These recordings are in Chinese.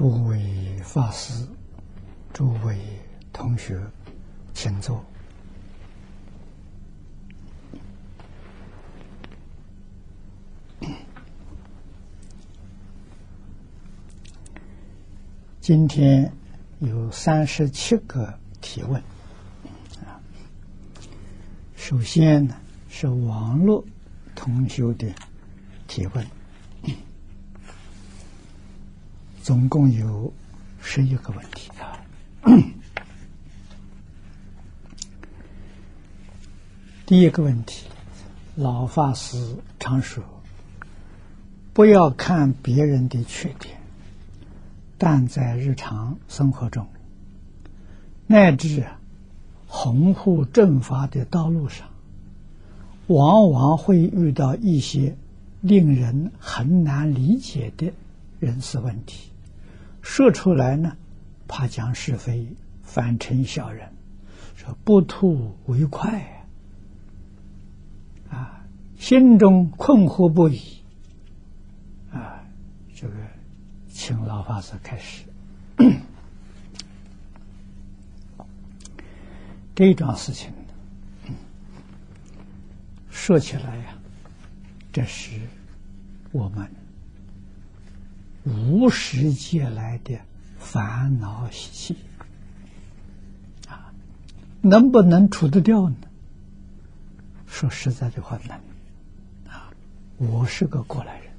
诸位法师、诸位同学，请坐。今天有三十七个提问。首先呢是网络同学的提问，总共有十一个问题啊。第一个问题，老法师常说，不要看别人的缺点。但在日常生活中，乃至弘护正法的道路上，往往会遇到一些令人很难理解的人事问题。说出来呢，怕讲是非，反成小人，说不吐为快啊，心中困惑不已啊，这个。请老法师开始。这桩事情说起来呀，这是我们无始劫来的烦恼习气啊，能不能除得掉呢？说实在的话，难啊！我是个过来人。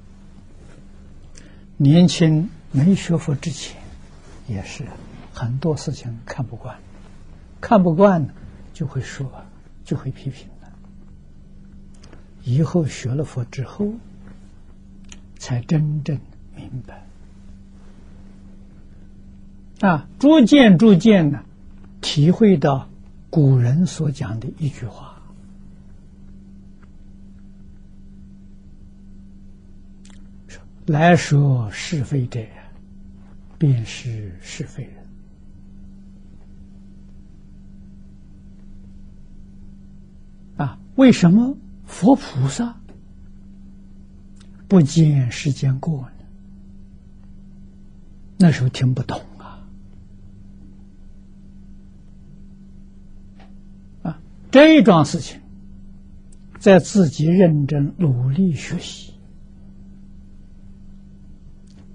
年轻没学佛之前，也是很多事情看不惯，看不惯就会说，就会批评的。以后学了佛之后，才真正明白，啊，逐渐逐渐的体会到古人所讲的一句话。来说是非者，便是是非人。啊，为什么佛菩萨不见世间过呢？那时候听不懂啊！啊，这一桩事情，在自己认真努力学习。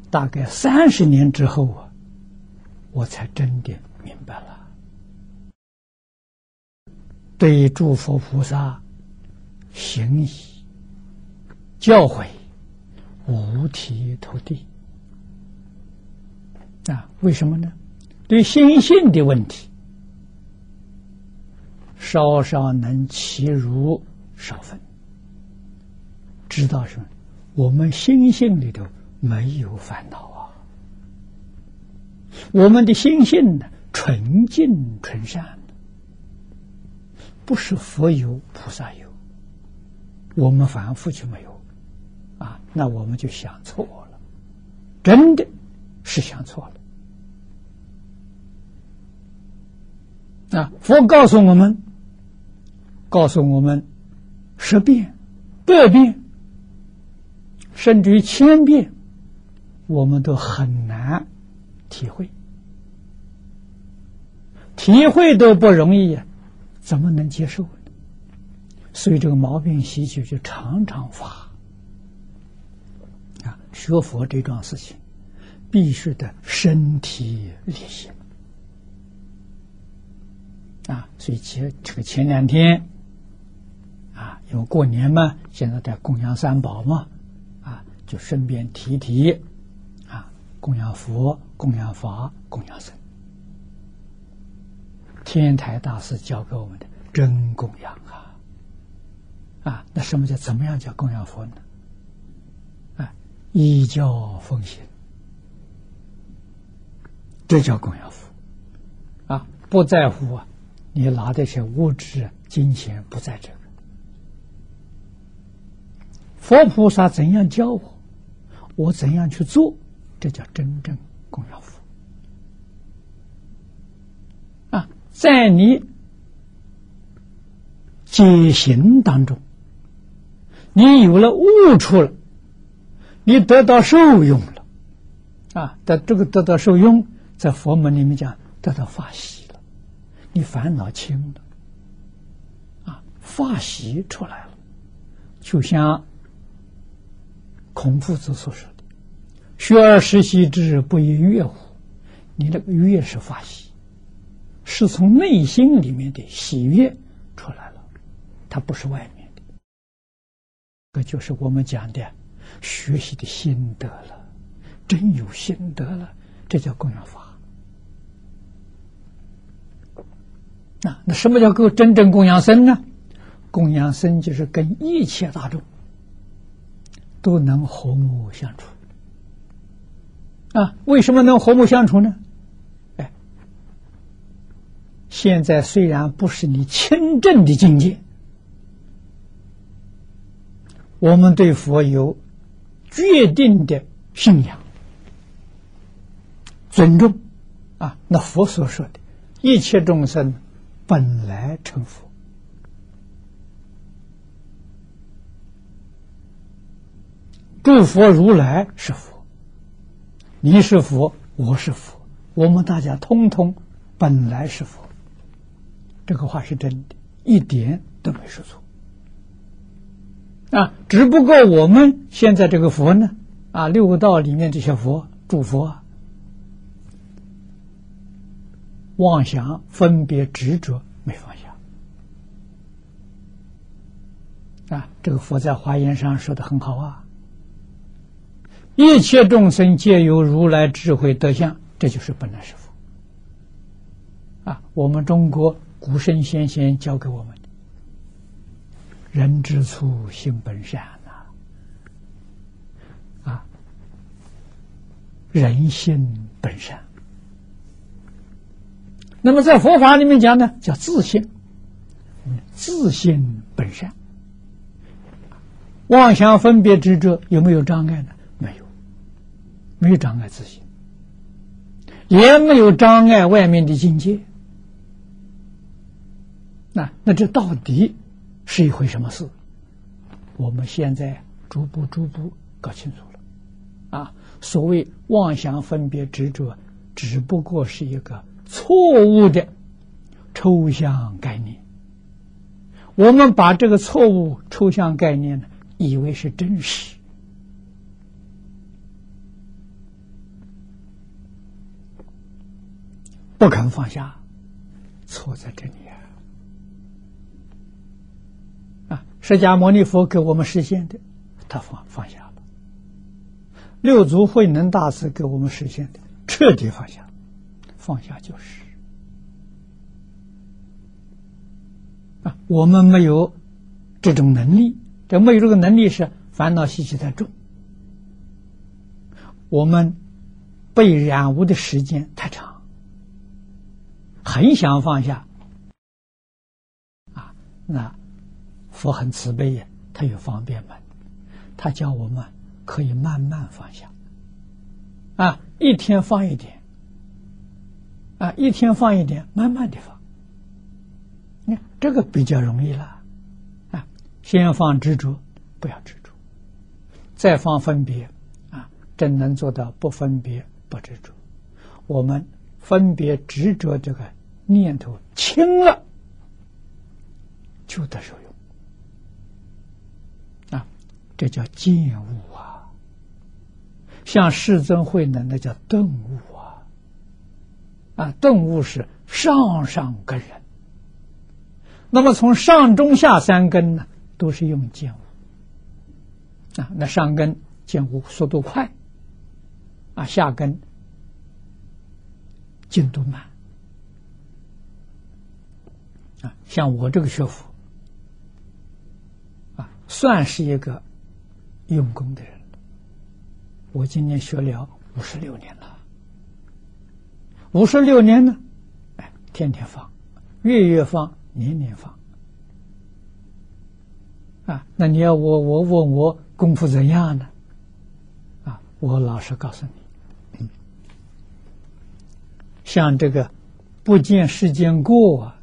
大概三十年之后啊，我才真的明白了。对诸佛菩萨行仪教诲，五体投地啊！为什么呢？对心性的问题，稍稍能其如少分，知道什么？我们心性里头。没有烦恼啊！我们的心性呢，纯净纯善，不是佛有菩萨有，我们凡夫就没有啊！那我们就想错了，真的是想错了啊！佛告诉我们，告诉我们十遍、百遍，甚至于千遍。我们都很难体会，体会都不容易呀，怎么能接受呢？所以这个毛病习气就常常发啊！学佛这桩事情，必须得身体力行啊！所以前这个前两天啊，因为过年嘛，现在在供养三宝嘛，啊，就顺便提提。啊供养佛、供养法、供养僧，天台大师教给我们的真供养啊！啊，那什么叫怎么样叫供养佛呢？啊，依教奉行，这叫供养佛啊！不在乎啊，你拿的些物质金钱不在这个，佛菩萨怎样教我，我怎样去做。这叫真正供养佛啊！在你解行当中，你有了悟处了，你得到受用了啊，得这个得到受用，在佛门里面讲得到法喜，你烦恼轻了，啊，发喜出来了，就像孔夫子所说的“学而时习之，不亦乐乎”，你那个乐是发喜，是从内心里面的喜悦出来了，它不是外面的，这就是我们讲的学习的心得了。真有心得了，这叫供养法。那什么叫够真正供养僧呢？供养僧就是跟一切大众都能和睦相处。啊，为什么能和睦相处呢？哎，现在虽然不是你亲正的境界，我们对佛有决定的信仰。尊重啊！那佛所说的，一切众生本来成佛，诸佛如来是佛，你是佛，我是佛，我们大家通通本来是佛。这个话是真的，一点都没说错啊！只不过我们现在这个佛呢，啊，六道里面这些佛，诸佛啊。妄想、分别、执着没放下啊！这个佛在华严上说的很好啊。一切众生皆有如来智慧德相，这就是本来是佛啊。我们中国古圣先贤教给我们的：人之初，性本善呐，啊，人心本善。那么在佛法里面讲呢，叫自信，自信本善，妄想分别执着有没有障碍呢？没有，没有障碍自信，也没有障碍外面的境界。那那这到底是一回什么事？我们现在逐步逐步搞清楚了。啊，所谓妄想分别执着，只不过是一个。错误的抽象概念，我们把这个错误抽象概念呢，以为是真实，不肯放下，错在这里啊！啊，释迦牟尼佛给我们实现的，他放放下了；六祖慧能大师给我们实现的，彻底放下。放下就是。啊，我们没有这种能力，这没有这个能力是烦恼习气太重，我们被染污的时间太长，很想放下。啊。那佛很慈悲呀，他有方便门，他教我们可以慢慢放下。啊，一天放一点。啊，一天放一点，慢慢的放，你看这个比较容易了。啊，先放执着，不要执着，再放分别，啊，真能做到不分别不执着。我们分别执着这个念头轻了，就得受用。啊，这叫见悟啊。像世尊慧能，那叫顿悟。啊，顿悟是上上根人。那么从上中下三根呢，都是用见悟。啊，那上根见悟速度快，啊，下根进度慢。啊，像我这个学佛，啊，算是一个用功的人。我今年学了五十六年。五十六年呢，哎，天天放，月月放，年年放，啊，那你要我我问我功夫怎样呢？啊，我老实告诉你，嗯像这个不见时间过，啊，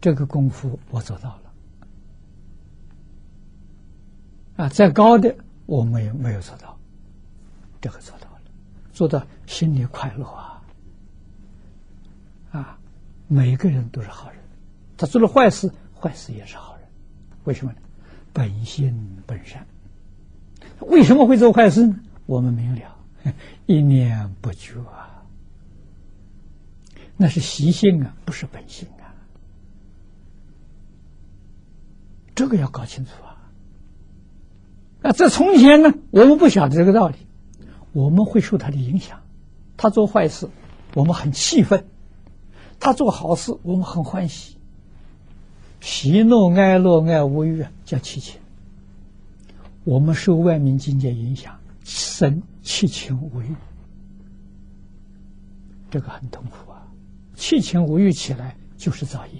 这个功夫我做到了，啊，再高的我没有没有做到，这个做到了，做到心里快乐啊！每个人都是好人，他做了坏事，坏事也是好人。为什么呢？本心本善。为什么会做坏事呢？我们明了，一念不觉啊，那是习性啊，不是本性啊。这个要搞清楚啊！啊，在从前呢，我们不晓得这个道理，我们会受他的影响。他做坏事，我们很气愤；他做好事，我们很欢喜。喜怒哀乐爱无欲叫七情。我们受外面境界影响，生七情无欲，这个很痛苦啊！七情无欲起来就是造业。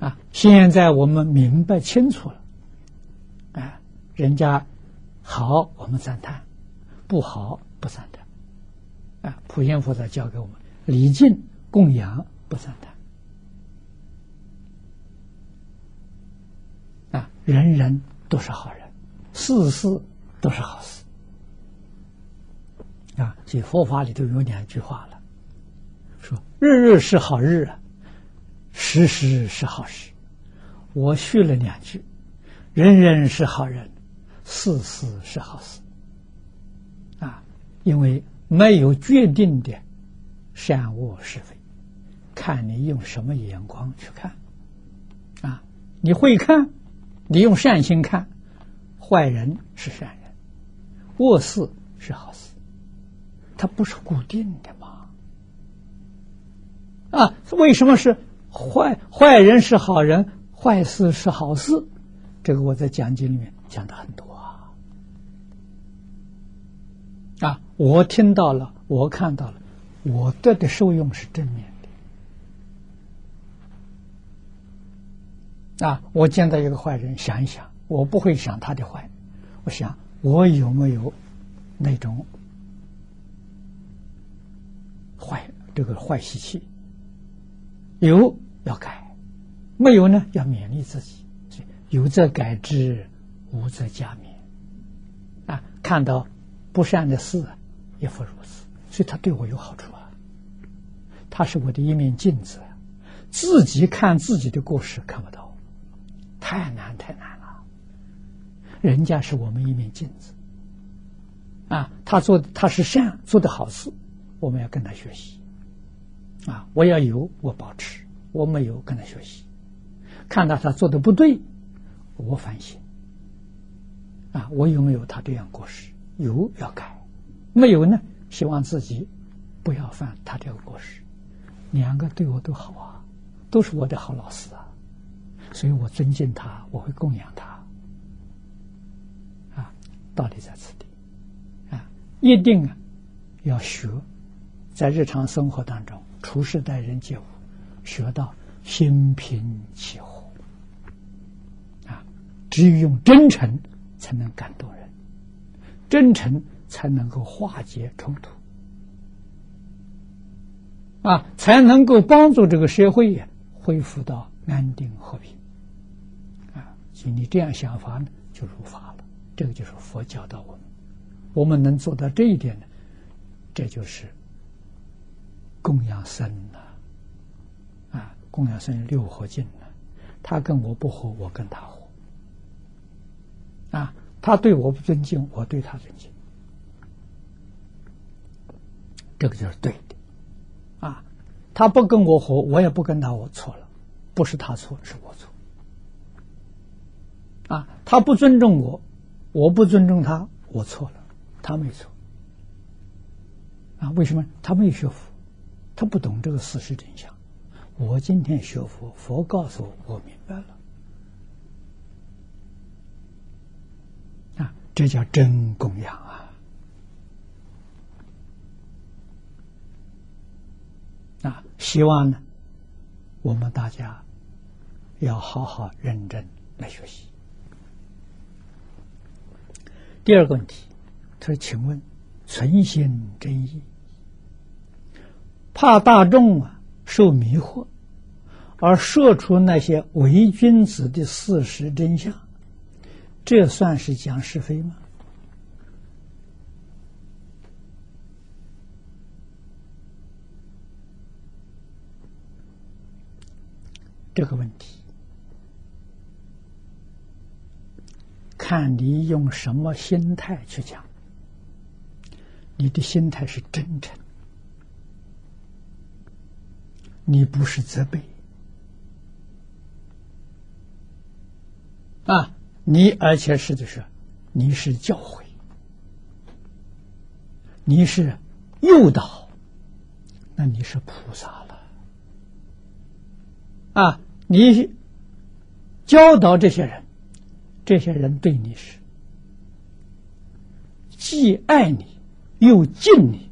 啊，现在我们明白清楚了，啊，人家好我们赞叹，不好不赞叹，啊，普贤菩萨教给我们礼敬供养不赞叹，啊，人人都是好人，事事都是好事，啊，所以佛法里头有两句话了，说日日是好日啊。时时是好事，我续了两句：人人是好人，事事是好事。啊，因为没有决定的善恶是非，看你用什么眼光去看。啊，你会看，你用善心看，坏人是善人，恶事是好事，它不是固定的嘛？啊，为什么是？坏坏人是好人，坏事是好事，这个我在讲经里面讲的很多啊。啊，我听到了，我看到了，我得的受用是正面的。啊，我见到一个坏人，想一想，我不会想他的坏，我想我有没有那种坏这个坏习气。有要改，没有呢要勉励自己，有则改之，无则加勉。啊，看到不善的事也复如此，所以他对我有好处啊。他是我的一面镜子，自己看自己的过失看不到，太难太难了。人家是我们一面镜子，啊，他做他是善做的好事，我们要跟他学习。啊！我要有，我保持；我没有，跟他学习。看到他做的不对，我反省。啊！我有没有他这样过失？有要改，没有呢？希望自己不要犯他这个过失。两个对我都好啊，都是我的好老师啊，所以我尊敬他，我会供养他。啊，道理在此地。啊，一定啊，要学，在日常生活当中。处事待人接物，学到心平气和啊！只有用真诚才能感动人，真诚才能够化解冲突啊，才能够帮助这个社会恢复到安定和平啊！所以你这样想法呢，就入法了。这个就是佛教导我们，我们能做到这一点呢，这就是。供养僧呢？啊，供养僧六合敬呢？他跟我不和，我跟他和。啊，他对我不尊敬，我对他尊敬，这个就是对的。啊，他不跟我和，我也不跟他，我错了，不是他错，是我错。啊，他不尊重我，我不尊重他，我错了，他没错。啊，为什么？他没学佛。他不懂这个事实真相，我今天学佛，佛告诉我，我明白了。啊，这叫真供养啊！啊，希望呢，我们大家要好好认真来学习。第二个问题，他说：“请问，存心真意。”怕大众啊受迷惑，而说出那些伪君子的事实真相，这算是讲是非吗？这个问题，看你用什么心态去讲。你的心态是真诚，你不是责备。啊，你而且是的是，你是教诲，你是诱导，那你是菩萨了。啊！你教导这些人，这些人对你是既爱你。又敬你，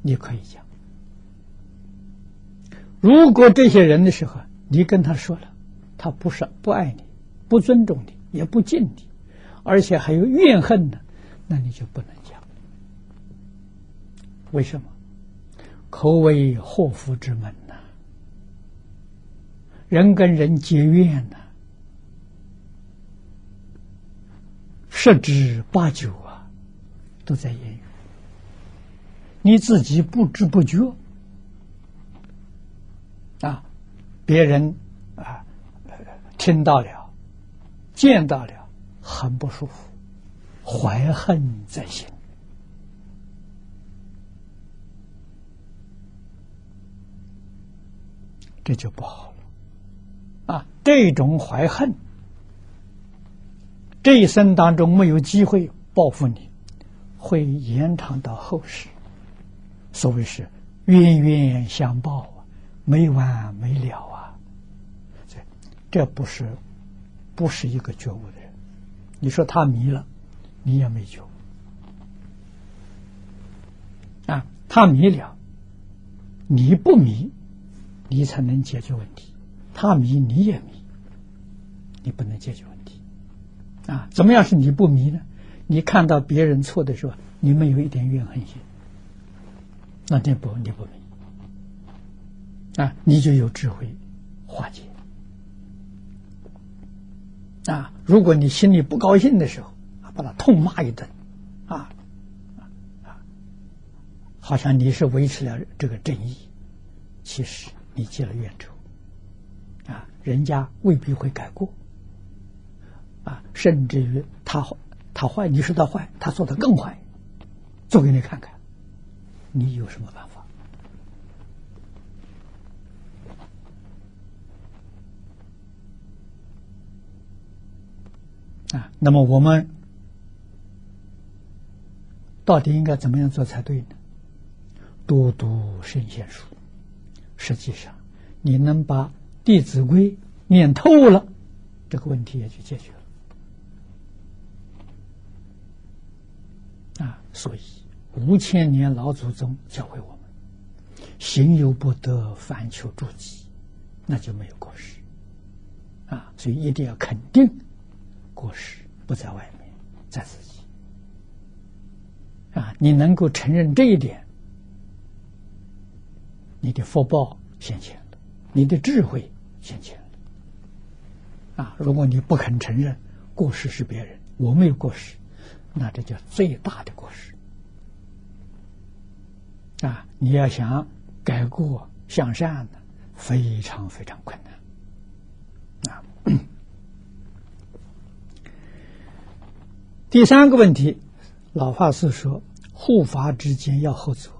你可以讲。如果这些人的时候，你跟他说了，他不是不爱你，不尊重你，也不敬你，而且还有怨恨呢，那你就不能讲。为什么？口为祸福之门呐，人跟人结怨呐。十之八九啊，都在言语。你自己不知不觉啊，别人啊听到了、见到了，很不舒服，怀恨在心，这就不好了啊！这种怀恨。这一生当中没有机会报复你，会延长到后世。所谓是冤冤相报啊，没完没了啊。这这不是不是一个觉悟的人。你说他迷了，你也没觉悟啊。他迷了，你不迷，你才能解决问题。他迷，你也迷，你不能解决问题。啊，怎么样是你不迷呢？你看到别人错的时候，你们有一点怨恨心，那你不你不迷啊，你就有智慧化解啊。如果你心里不高兴的时候，把他痛骂一顿，啊啊，好像你是维持了这个正义，其实你结了怨仇啊，人家未必会改过。啊，甚至于他他坏，你说他坏，他做的更坏，做给你看看，你有什么办法？啊，那么我们到底应该怎么样做才对呢？多读圣贤书，实际上你能把《弟子规》念透了，这个问题也就解决了。啊，所以五千年老祖宗教会我们，行有不得，反求诸己，那就没有过失。啊，所以一定要肯定，过失不在外面，在自己。啊，你能够承认这一点，你的福报现前了，你的智慧现前了。啊，如果你不肯承认过失是别人，我没有过失。那这叫最大的过失啊！你要想改过向善呢，非常非常困难啊。第三个问题，老法师说，护法之间要合作，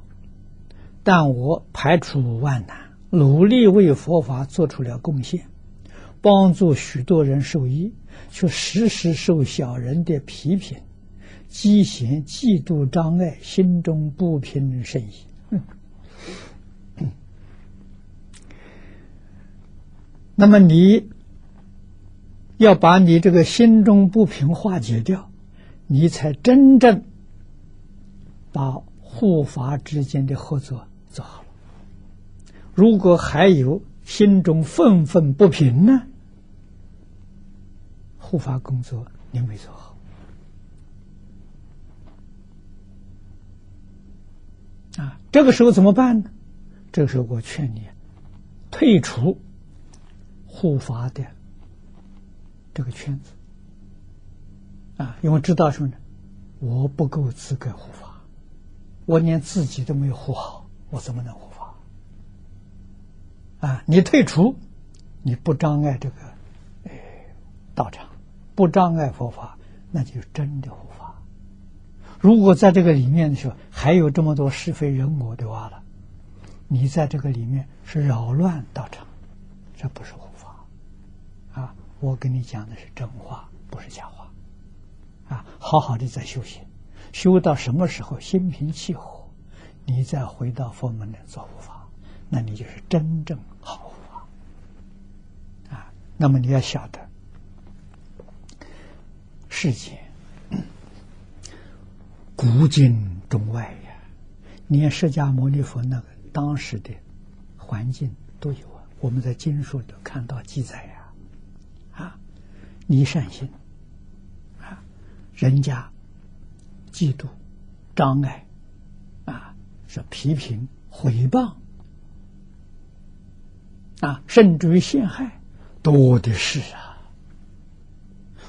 但我排除万难，努力为佛法做出了贡献，帮助许多人受益，却时时受小人的批评。积嫌、嫉妒、障碍，心中不平甚矣。那么，你要把你这个心中不平化解掉，你才真正把护法之间的合作做好了。如果还有心中愤愤不平呢，护法工作你没做好。啊，这个时候怎么办呢？这个时候我劝你退出护法的这个圈子啊，因为知道什么呢？我不够资格护法，我连自己都没有护好，我怎么能护法啊，你退出，你不障碍这个，呃，道场，不障碍佛法，那就真的护法。如果在这个里面的时候，还有这么多是非人我的话了，你在这个里面是扰乱道场，这不是护法。啊，我跟你讲的是真话，不是假话。啊，好好的在修行，修到什么时候心平气和，你再回到佛门来做护法，那你就是真正好法。啊，那么你要晓得，世间古今中外呀，连释迦牟尼佛那个当时的环境都有啊，我们在经书里都看到记载呀，啊，你善心啊。人家嫉妒、障碍，是批评、毁谤啊，甚至于陷害，多的是啊。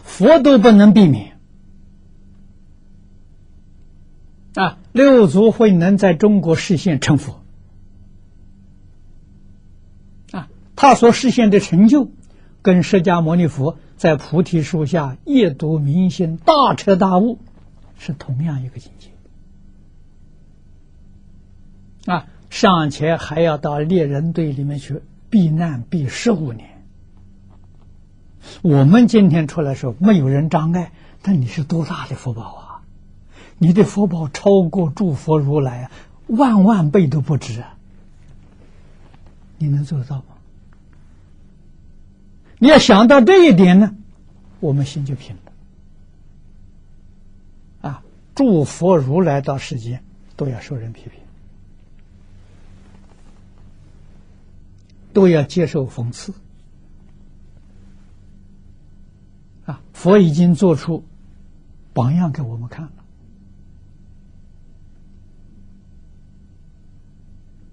佛都不能避免啊。六祖慧能在中国实现成佛啊，他所实现的成就，跟释迦牟尼佛。在菩提树下夜读明心，大彻大悟，是同样一个境界啊！尚且还要到猎人队里面去避难，避十五年。我们今天出来说没有人障碍，但你是多大的福报啊！你的福报超过诸佛如来啊，万万倍都不止啊！你能做得到吗？你要想到这一点呢，我们心就平了。啊，诸佛如来到世间都要受人批评，都要接受讽刺。啊，佛已经做出榜样给我们看了。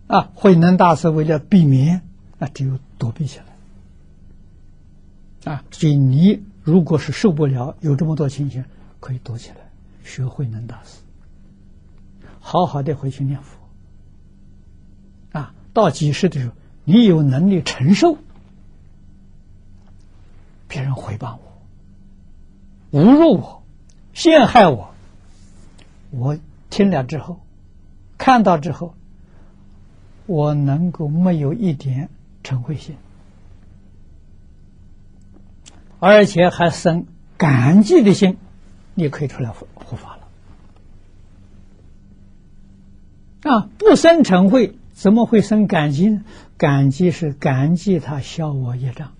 啊，慧能大师为了避免，那，只有躲避起来。啊，所以你如果是受不了有这么多情形，可以躲起来，学慧能大师，好好的回去念佛。啊，到几时的时候，你有能力承受别人诽谤我、侮辱我、陷害我，我听了之后，看到之后，我能够没有一点嗔恚心。而且还生感激的心，你可以出来护护法了。啊，不生嗔恚，怎么会生感激呢？感激是感激他消我业障。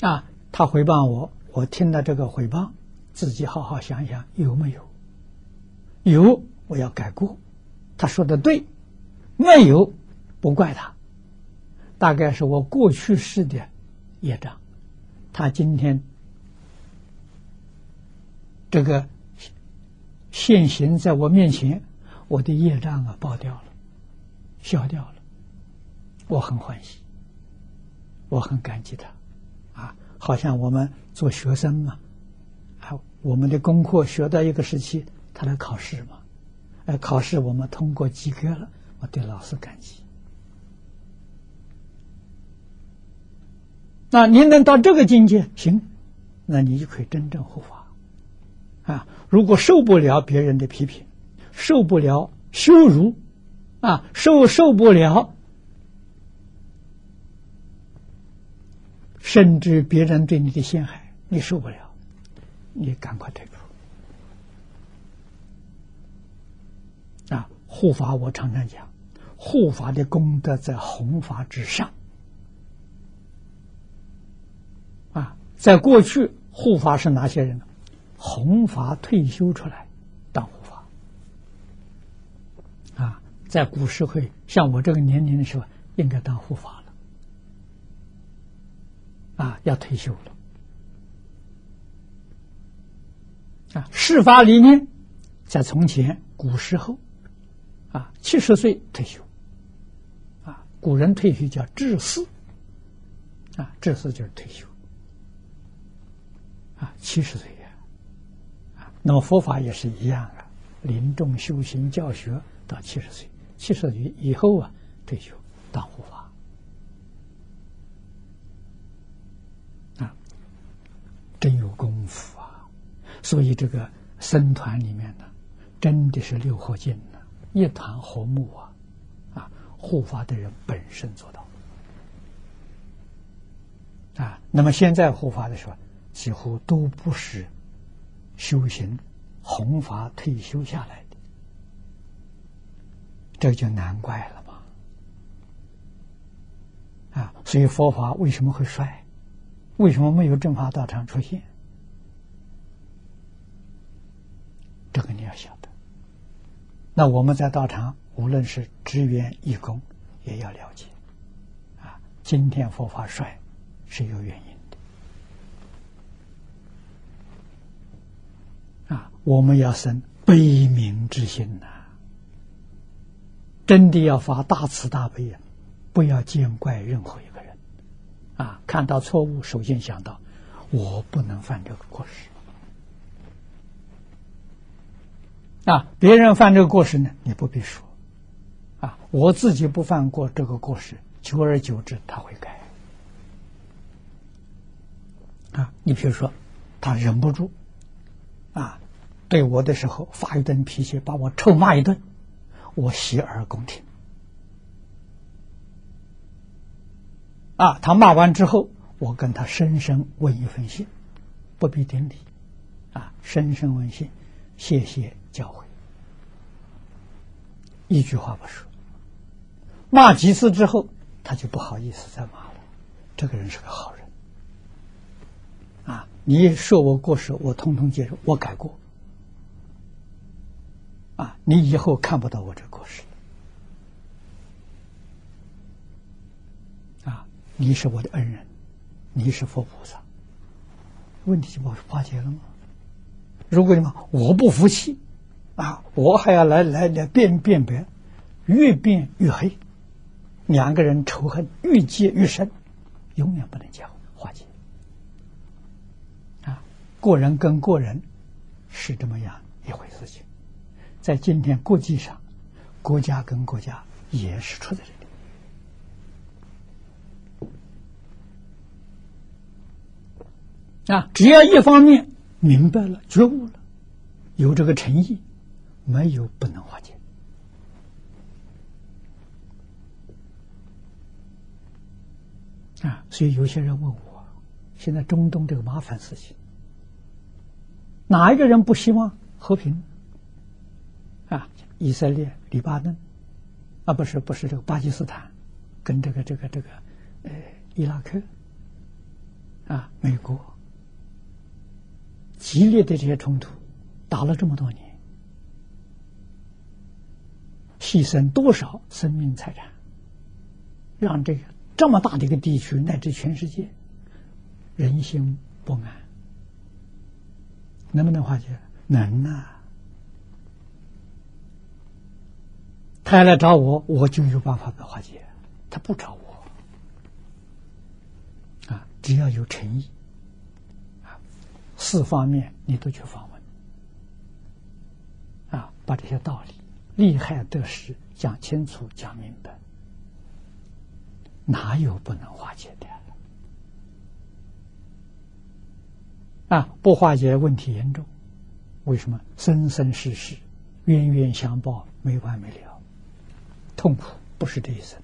啊，他回报我，我听了这个回报，自己好好想想有没有？有，我要改过。他说的对，没有，不怪他。大概是我过去式的业障。他今天这个现行在我面前，我的业障啊爆掉了，消掉了，我很欢喜，我很感激他，啊，好像我们做学生嘛，啊，我们的功课学到一个时期，他来考试嘛，哎，考试我们通过及格了，我对老师感激。那您能到这个境界，行，那你就可以真正护法啊！如果受不了别人的批评，受不了羞辱，啊，受受不了，甚至别人对你的陷害，你受不了，你赶快退出啊！护法，我常常讲，护法的功德在弘法之上。啊在过去，护法是哪些人呢？弘法退休出来当护法啊，在古时会像我这个年龄的时候，应该当护法了。啊，要退休了。啊。事法里面，在从前古时候啊，七十岁退休。啊，古人退休叫致仕啊，致仕就是退休。啊，七十岁呀，啊，那么佛法也是一样啊，临终修行教学到七十岁，七十岁以后啊退休，当护法啊，真有功夫啊！所以这个僧团里面呢，真的是六合敬呢，一团和睦啊！啊，护法的人本身做到啊。那么现在护法的时候，几乎都不是修行弘法退休下来，这就难怪了嘛！啊，所以佛法为什么会衰？为什么没有正法道场出现？这个你要晓得。那我们在道场，无论是职员、义工，也要了解。啊，今天佛法衰是有原因的。啊，我们要生悲悯之心呐！真的要发大慈大悲呀，不要见怪任何一个人。啊，看到错误，首先想到我不能犯这个过失。啊，别人犯这个过失呢，你不必说。啊，我自己不犯过这个过失，久而久之他会改。啊，你比如说，他忍不住，啊。对我的时候发一顿脾气，把我臭骂一顿，我洗耳恭听。啊，他骂完之后，我跟他深深问一封信，不必顶礼，啊，深深问信，谢谢教诲，一句话不说。骂几次之后，他就不好意思再骂了。这个人是个好人。啊，你说我过失，我通通接受，我改过。啊！你以后看不到我这故事啊！你是我的恩人，你是佛菩萨，问题就把我化解了吗？如果你们我不服气啊，我还要来来来辩辩别，越辩越黑，两个人仇恨越结越深，永远不能结婚化解啊！过人跟过人是这么样。在今天国际上，国家跟国家也是出在这里啊。只要一方面明白了、觉悟了，有这个诚意，没有不能化解啊。所以有些人问我，现在中东这个麻烦事情，哪一个人不希望和平？以色列、黎巴嫩，啊，不是不是这个巴基斯坦，跟这个这个这个，呃，伊拉克，啊，美国，激烈的这些冲突，打了这么多年，牺牲多少生命财产，让这个这么大的一个地区乃至全世界人心不安，能不能化解？能啊。他来找我，我就有办法给化解。他不找我，啊，只要有诚意，啊，四方面你都去访问，啊，把这些道理、利害得失讲清楚、讲明白，哪有不能化解的？啊，不化解问题严重，为什么？生生世世冤冤相报，没完没了。痛苦不是这一生，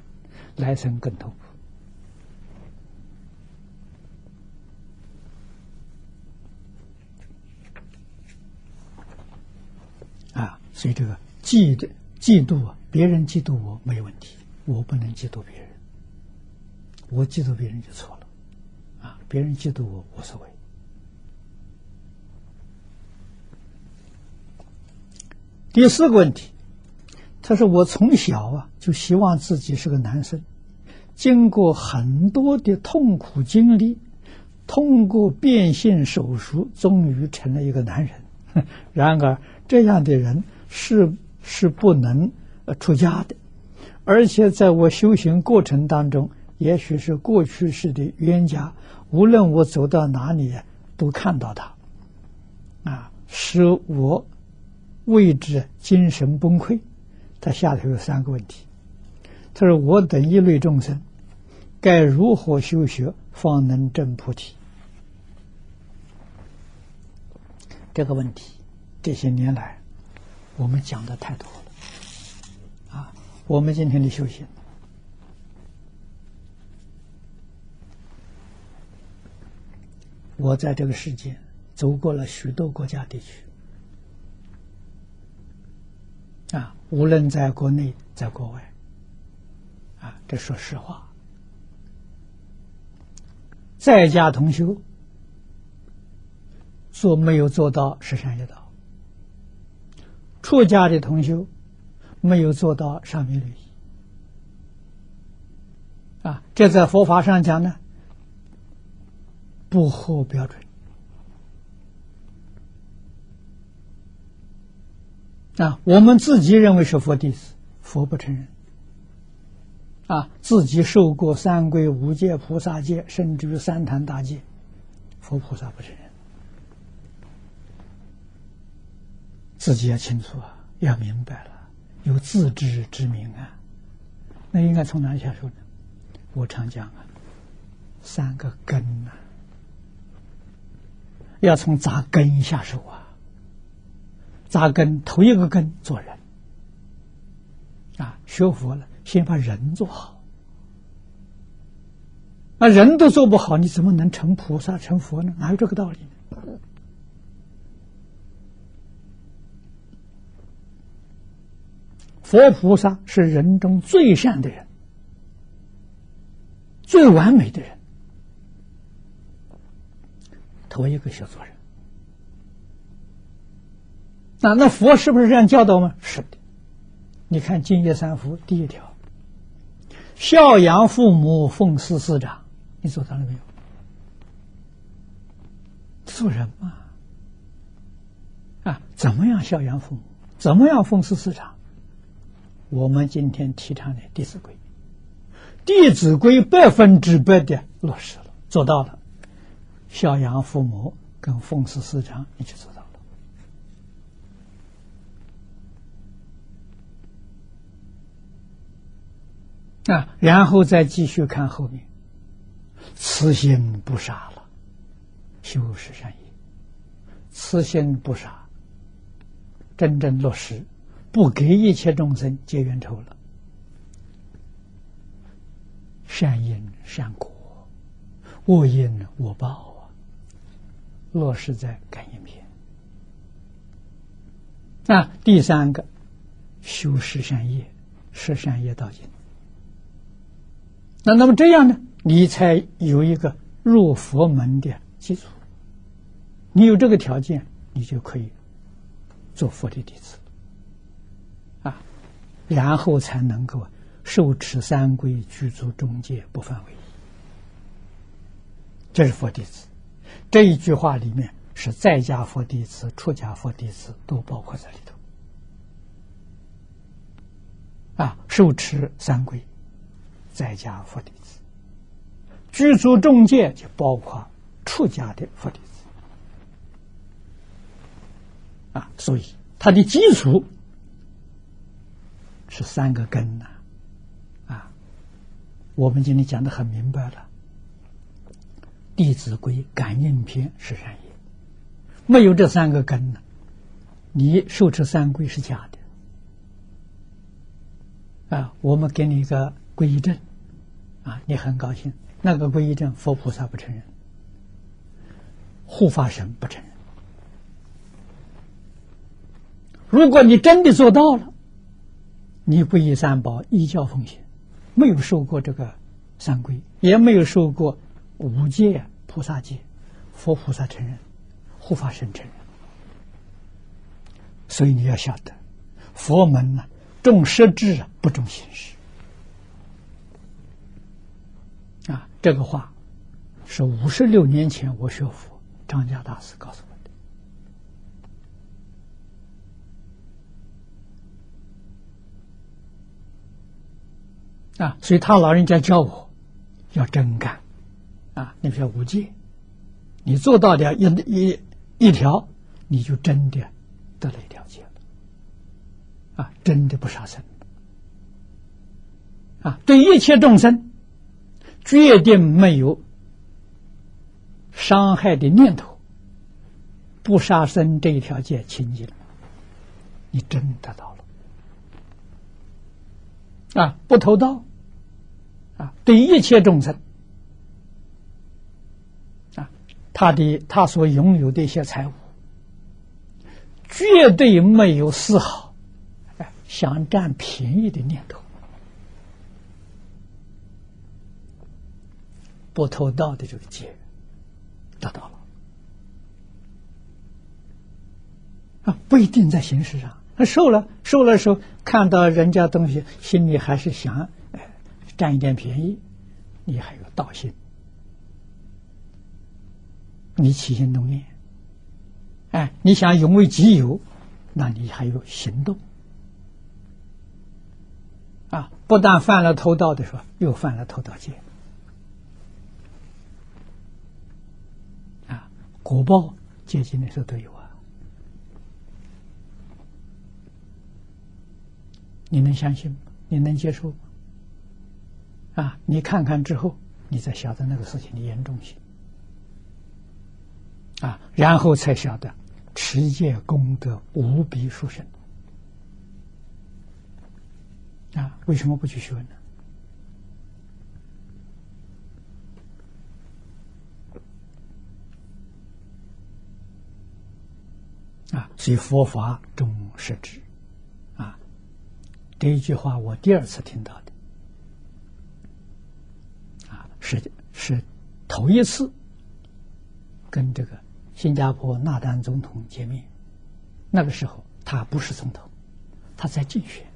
来生更痛苦啊！所以这个嫉妒嫉妒啊，别人嫉妒我没问题，我不能嫉妒别人，我嫉妒别人就错了啊！别人嫉妒我无所谓。第四个问题。他说：“我从小啊就希望自己是个男生，经过很多的痛苦经历，通过变性手术，终于成了一个男人。然而，这样的人是是不能出家的，而且在我修行过程当中，也许是过去式的冤家，无论我走到哪里，都看到他，啊，使我为之精神崩溃。”他下头有三个问题，他说：“我等一类众生，该如何修学，方能证菩提？”这个问题，这些年来我们讲的太多了。啊，我们今天的修行，我在这个世界走过了许多国家地区。啊，无论在国内，在国外，啊，这说实话，在家同修做没有做到十善业道，出家的同修没有做到上面律，啊，这在佛法上讲呢，不合标准。啊，我们自己认为是佛弟子，佛不承认。啊，自己受过三皈五戒、菩萨戒，甚至于三坛大戒，佛菩萨不承认。自己要清楚啊，要明白了，有自知之明啊。那应该从哪下手呢？我常讲啊，三个根呐，要从扎根下手啊。扎根头一个根做人啊，学佛了，先把人做好。那人都做不好，你怎么能成菩萨成佛呢？哪有这个道理呢？佛菩萨是人中最善的人，最完美的人，头一个学做人。那那佛是不是这样教导吗？是的。你看《净业三福》第一条，孝养父母，奉事师长，你做到了没有？做人嘛，啊，怎么样孝养父母？怎么样奉事师长？我们今天提倡的《弟子规》，《弟子规》百分之百的落实了，做到了。孝养父母跟奉事师长，你就做到。啊，然后再继续看后面，慈心不杀了，修十善业，慈心不杀，真正落实，不给一切众生结冤仇了，善因善果，恶因恶报啊，落实在感应篇。那第三个，修十善业，十善业道经。那那么这样呢？你才有一个入佛门的基础。你有这个条件，你就可以做佛的弟子啊，然后才能够受持三规，具足中戒，不犯违。这是佛弟子。这一句话里面是在家佛弟子、出家佛弟子都包括在里头啊，受持三规。在家佛弟子，居住中介就包括出家的佛弟子啊，所以它的基础是三个根呐啊。我们今天讲的很明白了，《弟子规》感应篇是善业，没有这三个根呢，你受持三规是假的啊。我们给你一个皈依证。啊，你很高兴，那个皈依证佛菩萨不承认，护法神不承认。如果你真的做到了，你皈依三宝，依教奉行，没有受过这个三皈，也没有受过五戒、菩萨戒，佛菩萨承认，护法神承认。所以你要晓得，佛门呢，重实质啊，不重形式。啊，这个话是五十六年前我学佛，张家大师告诉我的。啊，所以他老人家教我要真干。啊，你说五戒，你做到了一一一条，你就真的得了一条戒了。啊，真的不杀生。啊，对一切众生，决定没有伤害的念头，不杀生这一条戒清净，你真得到了啊！不偷盗啊，对一切众生啊，他的他所拥有的一些财物，绝对没有丝毫想占便宜的念头。不偷盗的这个戒得到了啊，不一定在形式上。他受了受了时候，看到人家东西，心里还是想哎占一点便宜，你还有道心，你起心动念，哎，你想拥为己有，那你还有行动啊！不但犯了偷盗的时候，又犯了偷盗戒。果报接近的时候都有啊，你能相信吗？你能接受吗？啊，你看看之后，你才晓得那个事情的严重性啊，然后才晓得持戒功德无比殊胜啊！为什么不去学呢？啊，所以佛法中实质，啊，这一句话我第二次听到的，啊，是是头一次跟这个新加坡纳丹总统见面，那个时候他不是总统，他在竞选，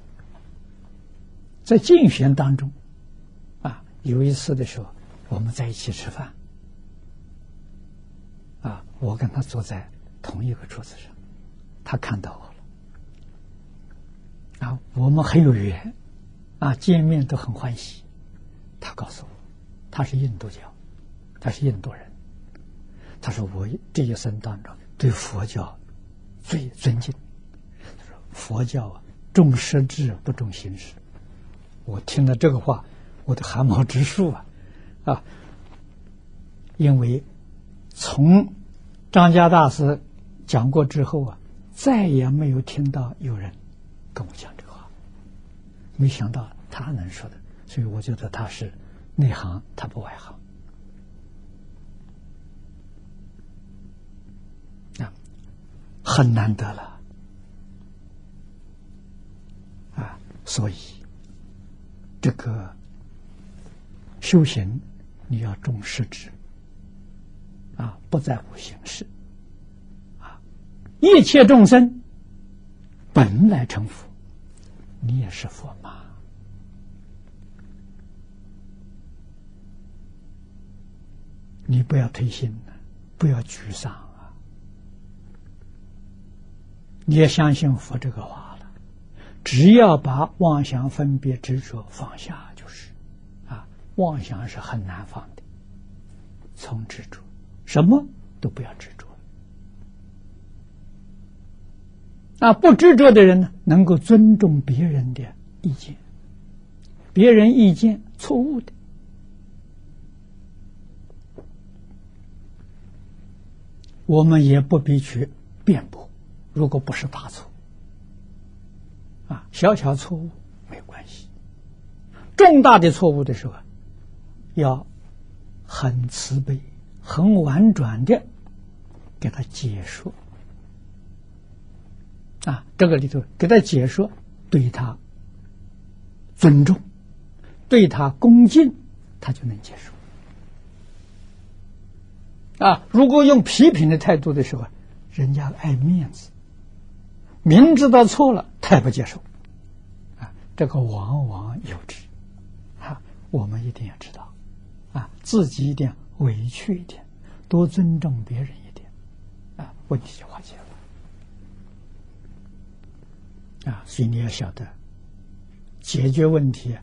在竞选当中，啊，有一次的时候我们在一起吃饭，啊，我跟他坐在同一个桌子上。他看到我了，啊，我们很有缘，啊，见面都很欢喜。他告诉我，他是印度教，他是印度人。他说我这一生当中对佛教最尊敬。他说佛教啊，重实质不重形式。我听了这个话，我的汗毛直竖啊，啊，因为从张家大师讲过之后啊。再也没有听到有人跟我讲这话，没想到他能说的，所以我觉得他是内行，他不外行啊，很难得了啊，所以这个修行你要重实质啊，不在乎形式。一切众生本来成佛，你也是佛吗？你不要推心了，不要沮丧啊！你也相信佛这个话了，只要把妄想、分别、执着放下，就是啊，妄想是很难放的，从执着，什么都不要执着。啊，不执着的人呢，能够尊重别人的意见，别人意见错误的，我们也不必去辩驳。如果不是大错，啊，小小错误没关系，重大的错误的时候，要很慈悲、很婉转的给他解说。啊，这个里头给他解说，对他尊重，对他恭敬，他就能接受。啊，如果用批评的态度的时候，人家爱面子，明知道错了，他也不接受。啊，这个往往有之。啊，我们一定要知道，啊，自己一点委屈一点，多尊重别人一点，啊，问题就化解了。啊，所以你要晓得，解决问题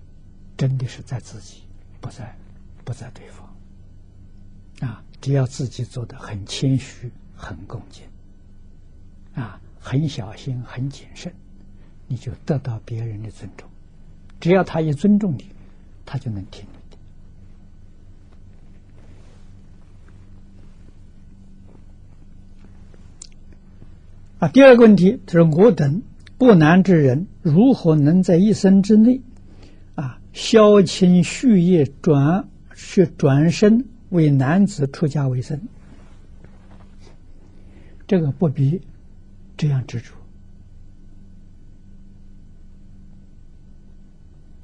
真的是在自己，不在不在对方。啊，只要自己做的很谦虚、很恭敬，啊，很小心、很谨慎，你就得到别人的尊重。只要他一尊重你，他就能听你的。啊，第二个问题就是我等不男之人，如何能在一生之内，啊，消清蓄业，转去转身为男子出家为僧？这个不必这样执着。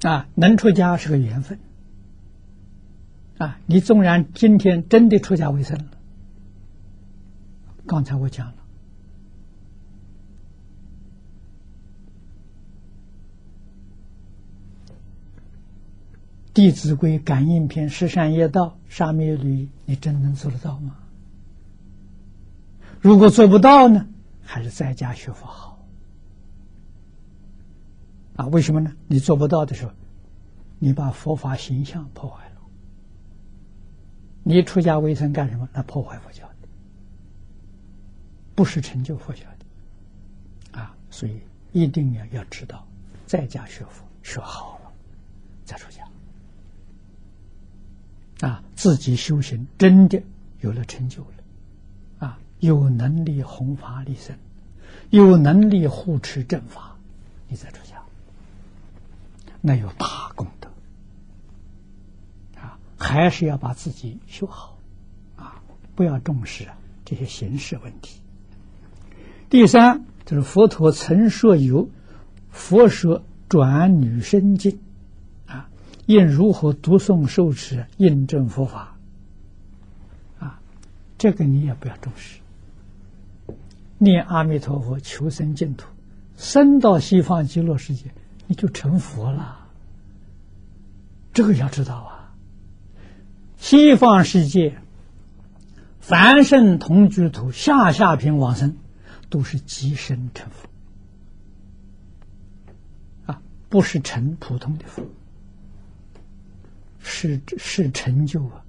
啊，能出家是个缘分。啊，你纵然今天真的出家为僧了，刚才我讲了，《弟子规》感应篇十善业道，沙弥律，你真能做得到吗？如果做不到呢，还是在家学佛好。啊，为什么呢？你做不到的时候，你把佛法形象破坏了。你出家为僧干什么？那破坏佛教的，不是成就佛教的。啊，所以一定要要知道，在家学佛学好了，再出家。啊，自己修行真的有了成就了，啊，有能力弘法利生，有能力护持正法，你再出家。那有大功德啊！还是要把自己修好啊！不要重视这些形式问题。第三，就是佛陀曾说有《佛说转女身经》，应如何读诵受持印证佛法啊？这个你也不要重视。念阿弥陀佛，求生净土，生到西方极乐世界。你就成佛了，这个要知道啊。西方世界，凡圣同居土、下下品往生，都是即身成佛啊，不是成普通的佛，是是成就啊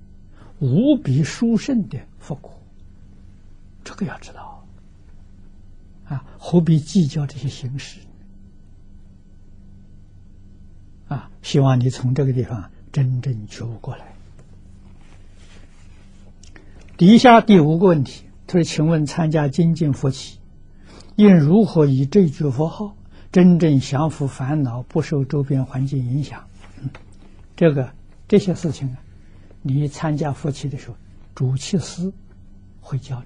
无比殊胜的佛果。这个要知道啊，何必计较这些形式？啊，希望你从这个地方真正觉悟过来。底下第五个问题，他说：“请问参加精进佛起，应如何以这句佛号真正降服烦恼，不受周边环境影响？”这个这些事情啊，你参加佛起的时候，主持师会教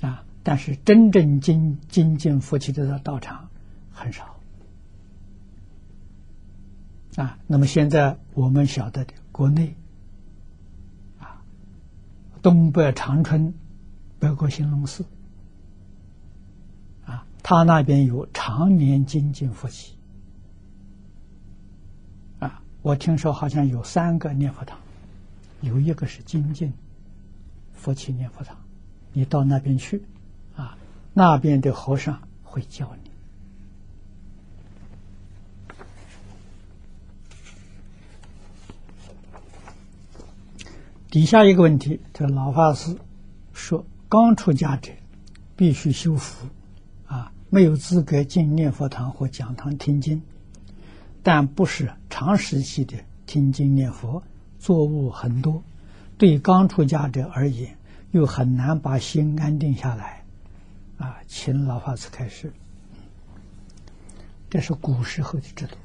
你啊。但是真正精精进佛起的道场很少。啊，那么现在我们晓得的，国内啊，东北长春北国兴隆寺啊，他那边有常年精进佛起啊，我听说好像有三个念佛堂，有一个是精进佛起念佛堂，你到那边去啊，那边的和尚会教你。底下一个问题，这老法师说：刚出家者必须修福，啊，没有资格进念佛堂或讲堂听经，但不是长时期的听经念佛，作物很多，对刚出家者而言，又很难把心安定下来，啊，请老法师开始。这是古时候的制度，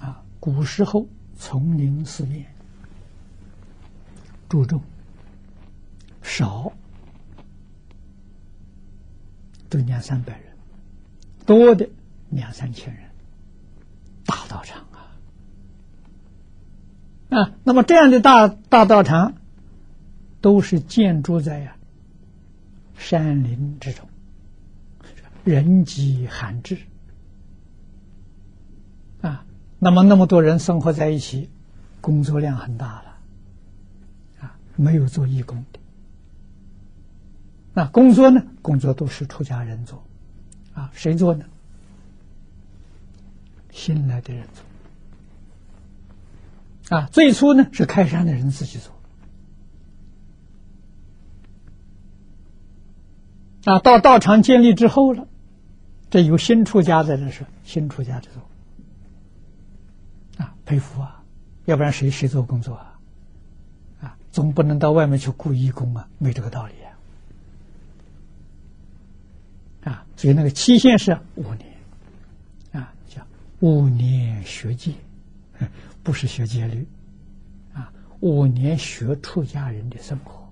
啊，古时候丛林寺院。注重少，都两三百人，多的两三千人，大道场啊啊！那么这样的大大道场，都是建筑在呀山林之中，人迹罕至啊。那么那么多人生活在一起，工作量很大了啊。没有做义工的，那工作呢？工作都是出家人做，啊，谁做呢？新来的人做，啊，最初呢是开山的人自己做，啊，到道场建立之后了，这有新出家的人是新出家的做，啊，佩服啊！要不然谁谁做工作啊？啊，总不能到外面去雇义工啊，没这个道理啊！啊，所以那个期限是五年，五年学戒，不是学戒律，啊，五年学出家人的生活，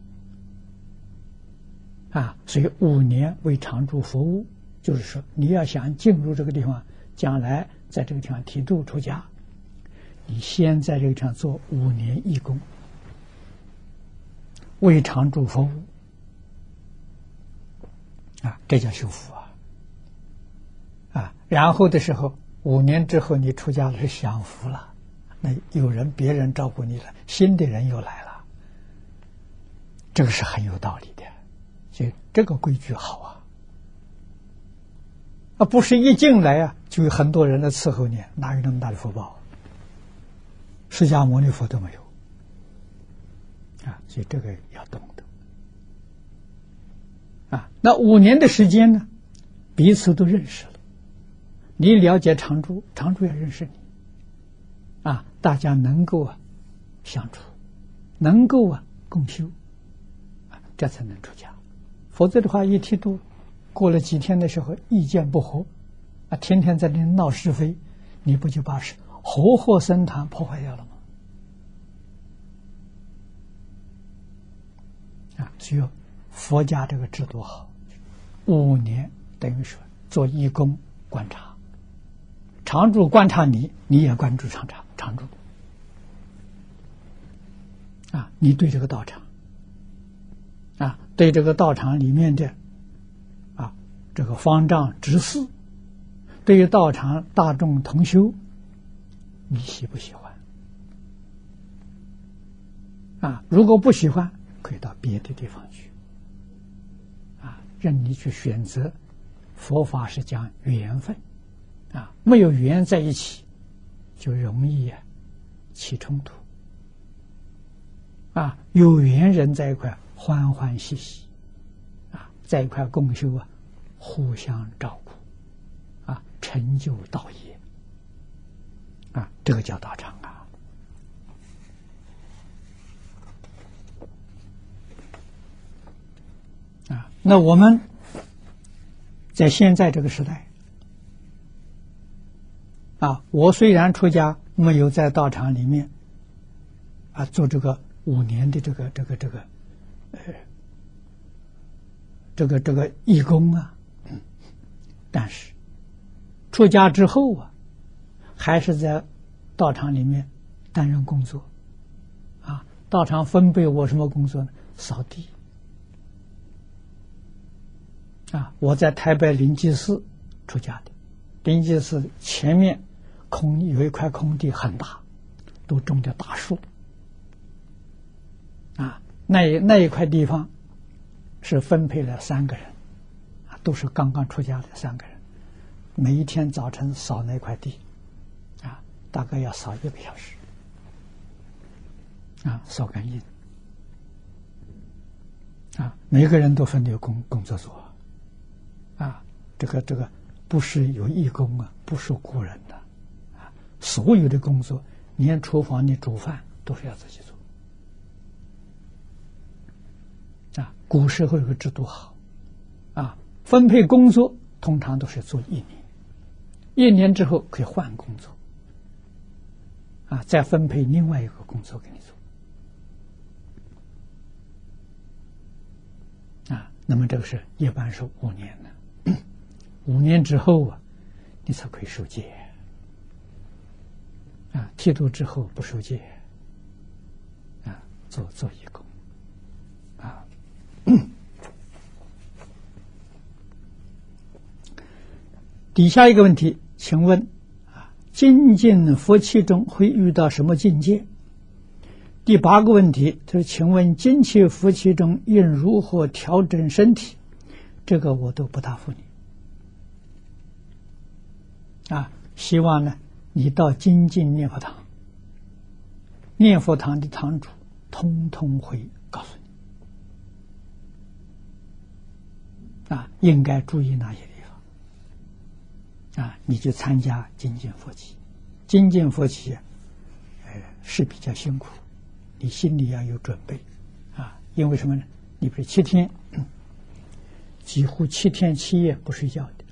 啊，所以五年为常住服务，就是说你要想进入这个地方，将来在这个地方剃度出家。你先在这个地方做五年义工，为常住服务，啊，这叫修福啊，啊，然后的时候，五年之后你出家了是享福了，那有人别人照顾你了，新的人又来了，这个是很有道理的，所以这个规矩好啊，啊，不是一进来啊就有很多人来伺候你，哪有那么大的福报？释迦牟尼佛都没有。啊，所以这个要懂得。啊。那五年的时间呢，彼此都认识，你了解常住，常住也认识你啊，大家能够啊相处，能够啊共修啊，这才能出家。否则的话，一剃度过了几天的时候，意见不合啊，天天在那闹是非，你不就把是？活活生堂破坏掉了吗？啊，只有佛家这个制度好，五年等于说做义工观察，常住观察你，你也关注常常常住。啊，你对这个道场，啊，对这个道场里面的啊这个方丈执事，对于道场大众同修。你喜不喜欢？啊，如果不喜欢，可以到别的地方去。啊，任你去选择。佛法是讲缘分，啊，没有缘在一起，就容易啊起冲突。啊，有缘人在一块欢欢喜喜，啊，在一块共修啊，互相照顾，啊，成就道业。啊，这个叫道场啊！啊，那我们在现在这个时代，啊，我虽然出家，没有在道场里面啊做这个五年的这个这个这个呃这个这个义工啊，但是出家之后啊。还是在道场里面担任工作，啊，道场分配我什么工作呢？扫地。啊，我在台北灵济寺出家的，灵济寺前面空有一块空地很大，都种的大树，啊，那那一块地方是分配了三个人，啊，都是刚刚出家的三个人，每一天早晨扫那块地。啊大概要扫一个小时，啊，扫干净，啊，每个人都分有工工作做，啊，这个这个不是有义工啊，不是雇人，所有的工作，连厨房的煮饭都是要自己做，啊，古时候有个制度好，啊，分配工作通常都是做一年，一年之后可以换工作。啊，再分配另外一个工作给你做，啊，那么这个是一般是五年的，五年之后啊，你才可以受戒，啊，剃度之后不受戒，啊，做做义工，啊，底下一个问题，请问。啊精进佛气中会遇到什么境界？第八个问题，他说：“请问精气福气中应如何调整身体？”这个我都不答复你。啊，希望呢，你到精进念佛堂，念佛堂的堂主通通会告诉你。啊，应该注意哪些地方？啊，你就参加精进佛起，精进佛起，是比较辛苦，你心里要有准备啊。因为什么呢？你不是七天，几乎七天七夜不睡觉的，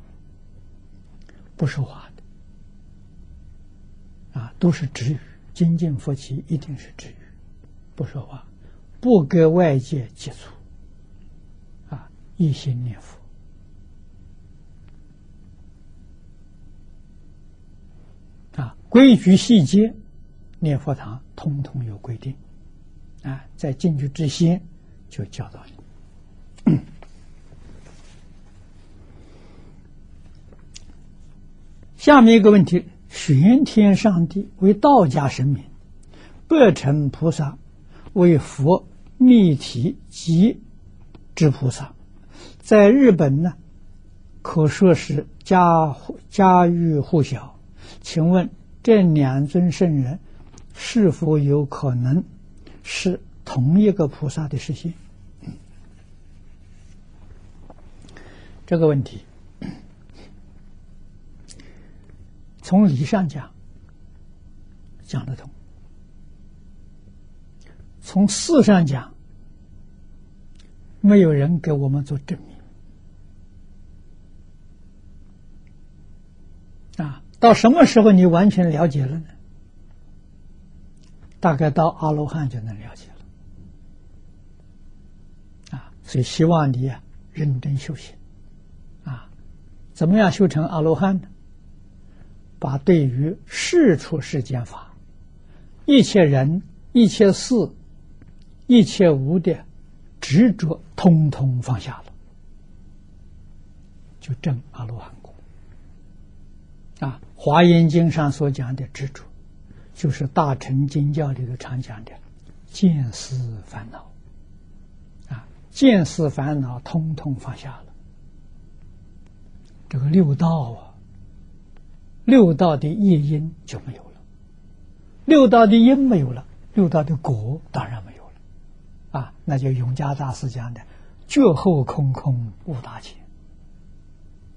不说话，啊，都是止语。精进佛起一定是止语，不说话，不跟外界接触，啊，一心念佛。啊，规矩细节，念佛堂通通有规定，啊，在进去之前就教导你。下面一个问题。玄天上帝为道家神明，白乘菩萨为佛密体及之菩萨，在日本呢，可说是家家喻户晓。请问这两尊圣人是否有可能是同一个菩萨的实现？这个问题。从理上讲，讲得通；从事上讲，没有人给我们做证明。啊，到什么时候你完全了解了呢？大概到阿罗汉就能了解了。啊，所以希望你啊认真修行。啊，怎么样修成阿罗汉呢？把对于世出世间法、一切人、一切事、一切无的执着，通通放下了，就证阿罗汉果。啊，《华严经》上所讲的执着，就是大乘经教里头常讲的见思烦恼。啊，见思烦恼通通放下了，这个六道啊。六道的业因就没有了，六道的因没有了，六道的果当然没有了，啊，那就永嘉大师讲的“绝后空空无大千”，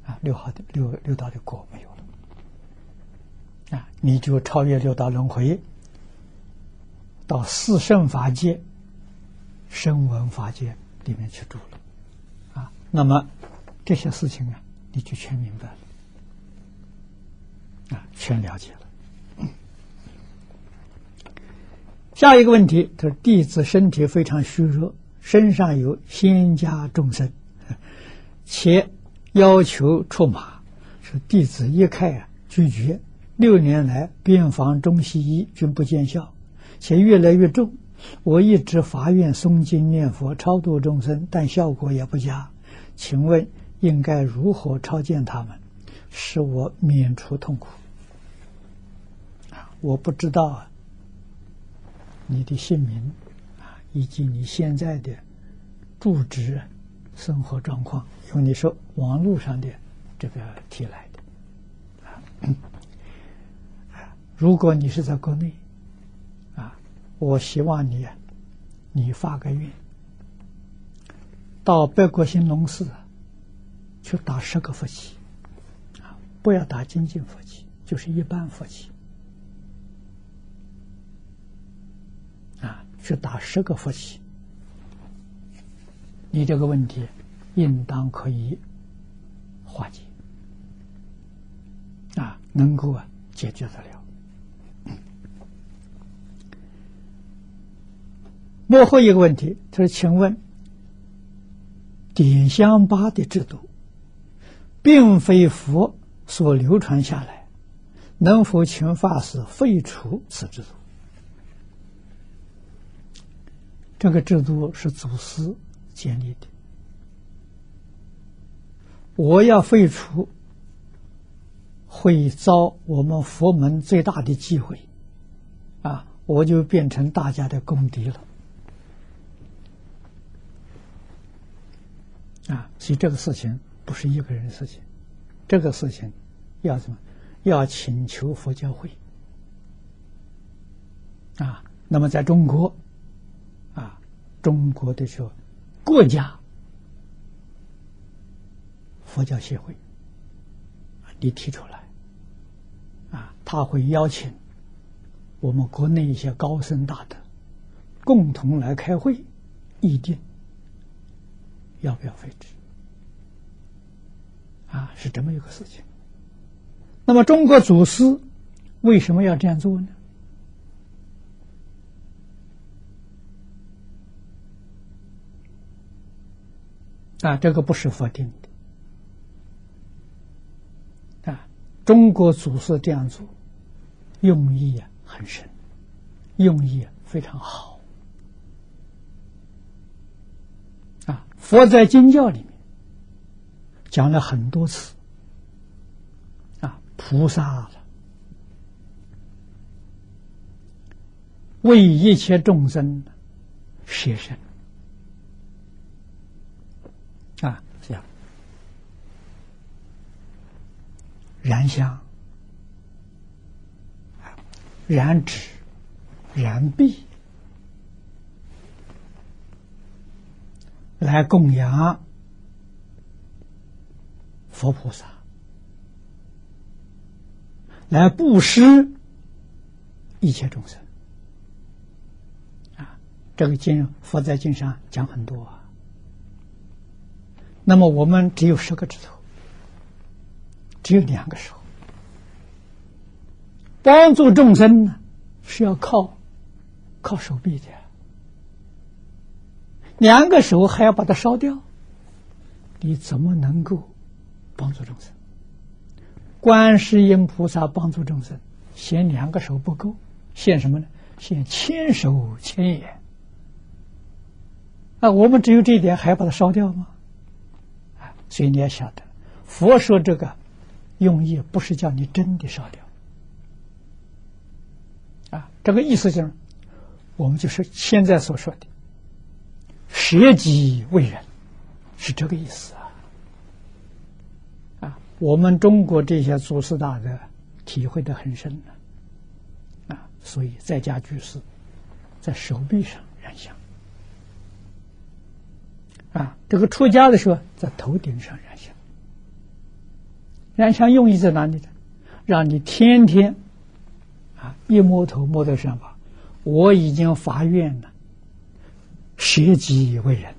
啊，六号的六六道的果没有了，啊，你就超越六道轮回，到四圣法界、声闻法界里面去住了，啊，那么这些事情啊，你就全明白了。啊，全了解了。下一个问题，他说：“弟子身体非常虚弱，身上有仙家众生，且要求出马，说弟子一概啊拒绝。六年来，病房中西医均不见效，且越来越重。我一直发愿诵经念佛超度众生，但效果也不佳。请问应该如何超荐他们，使我免除痛苦啊？”我不知道啊，你的姓名啊，以及你现在的住址、生活状况，用你说网络上的这个提来的啊。如果你是在国内啊，我希望你你发个愿，到北国兴隆寺去打十个佛旗啊，不要打精进佛旗，就是一般佛旗。去打十个佛系，你这个问题应当可以化解啊，能够啊解决得了。幕后一个问题，他说：“请问，点香吧的制度，并非佛所流传下来，能否请法师废除此制度？”这个制度是祖师建立的，我要废除，会遭我们佛门最大的忌讳，啊，我就变成大家的公敌了，啊，所以这个事情不是一个人的事情，这个事情要什么？要请求佛教会，啊，那么在中国啊。中国的说，国家佛教协会，你提出来，啊，他会邀请我们国内一些高僧大德共同来开会议定要不要废止啊，是这么一个事情。那么中国祖师为什么要这样做呢？啊，这个不是否定的啊，中国祖师这样做用意啊。很深，用意非常好啊！佛在经教里讲了很多次。啊，菩萨为一切众生舍身。啊，这样。燃香。燃纸、燃币，来供养。佛菩萨，来布施一切众生。啊，这个经佛在经上讲很多啊。那么我们只有十个指头，只有两个手。帮助众生呢，是要靠靠手臂的，两个手还要把它烧掉，你怎么能够帮助众生？观世音菩萨帮助众生，嫌两个手不够，现什么呢？现千手千眼。啊，我们只有这一点，还要把它烧掉吗？啊，所以你要晓得，佛说这个用意不是叫你真的烧掉。啊，这个意思就是，我们就是现在所说的“舍己为人”，是这个意思。我们中国这些祖师大德体会的很深呢。啊，所以在家居士在手臂上燃香。啊，这个出家的时候在头顶上燃香。燃香用意在哪里呢？让你天天。啊！一摸头摸到上吧，我已经发愿了，舍己为人。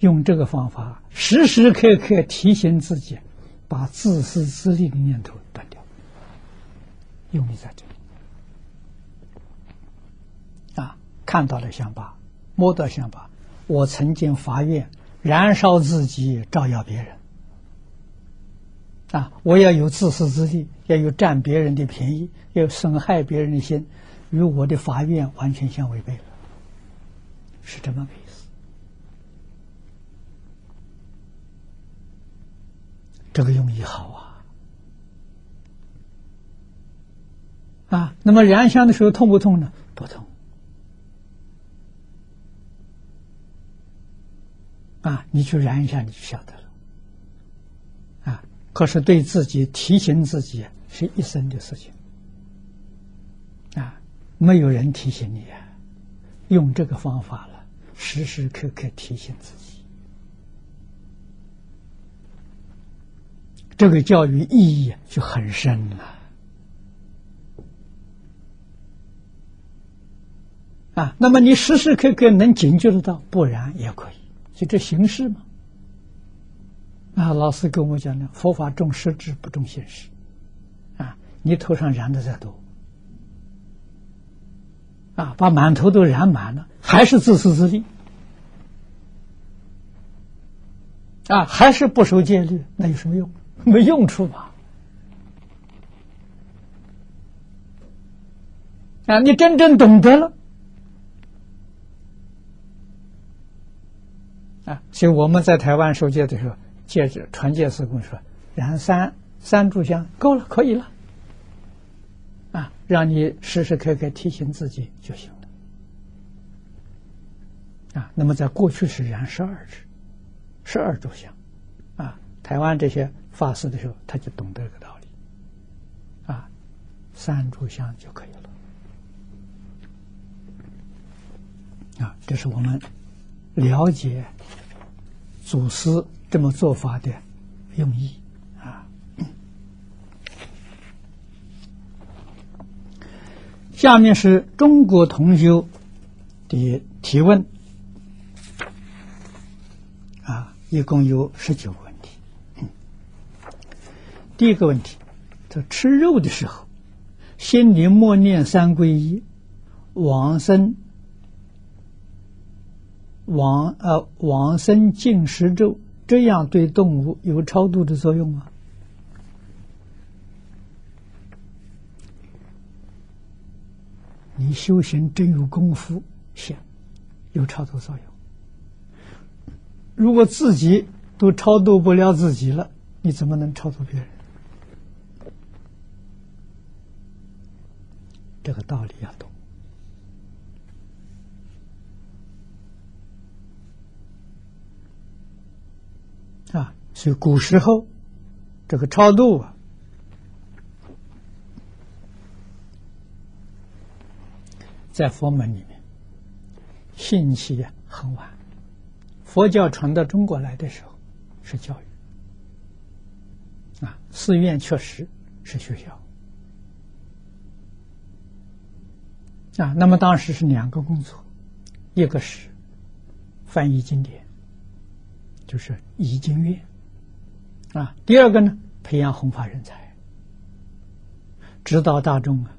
用这个方法，时时刻刻提醒自己，把自私自利的念头断掉。用意在这里。啊，看到了想法，摸到想法，我曾经发愿，燃烧自己，照耀别人。啊！我要有自私自利，要有占别人的便宜，要损害别人的心，与我的法愿完全相违背了，是这么个意思。这个用意好啊！啊，那么燃香的时候痛不痛呢？不痛。啊，你去燃一下，你就晓得了。啊可是对自己提醒自己是一生的事情啊！没有人提醒你啊，用这个方法了，时时刻刻提醒自己，这个教育意义就很深了啊！那么你时时刻刻能警觉得到，不然也可以，就这形式嘛。啊，老师跟我讲的，佛法重实质不重形式，啊，你头上染的再多，啊，把满头都染满了，还是自私自利，啊，还是不守戒律，那有什么用？没用处吧？啊，你真正懂得了，啊，所以我们在台湾受戒的时候。戒指传戒师公说：“燃三三炷香够了，可以了。”啊，让你时时刻刻提醒自己就行了。啊，那么在过去是燃十二支，十二炷香。啊，台湾这些发誓的时候，他就懂得这个道理。啊，三炷香就可以了。啊，这是我们了解祖师。这么做法的用意啊，下面是中国同修的提问，啊，一共有十九个。第一个问题，在吃肉的时候，心里默念三皈依，往生，往呃往生净食咒，这样对动物有超度的作用吗？你修行真有功夫，行，有超度作用。如果自己都超度不了自己了，你怎么能超度别人？这个道理要懂啊！所以古时候这个超度啊。在佛门里面，兴起很晚。佛教传到中国来的时候，是教育啊，寺院确实是学校啊。那么当时是两个工作，一个是翻译经典，就是译经院啊；第二个呢，培养弘法人才，指导大众啊。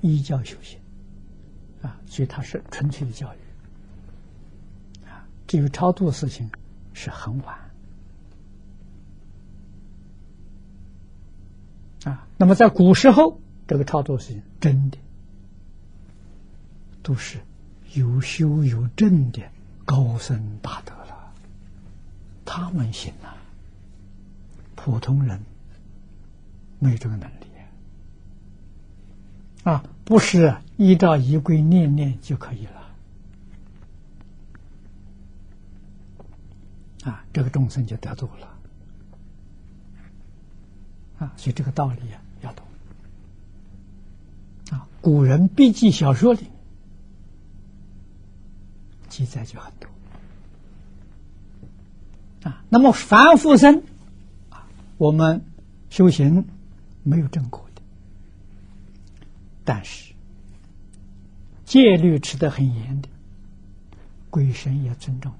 依教修行，啊，所以它是纯粹的教育，啊，至于超度的事情是很晚，啊，那么在古时候，这个超度事情真的。都是有修有证的高僧大德了，他们行啊，普通人没这个能力。啊，不是依照仪规念念就可以了，啊，这个众生就得度了，啊，所以这个道理，啊，古人笔记小说里记载就很多，啊，那么凡夫生，啊，我们修行没有正果的。但是戒律持得很严的，鬼神也尊重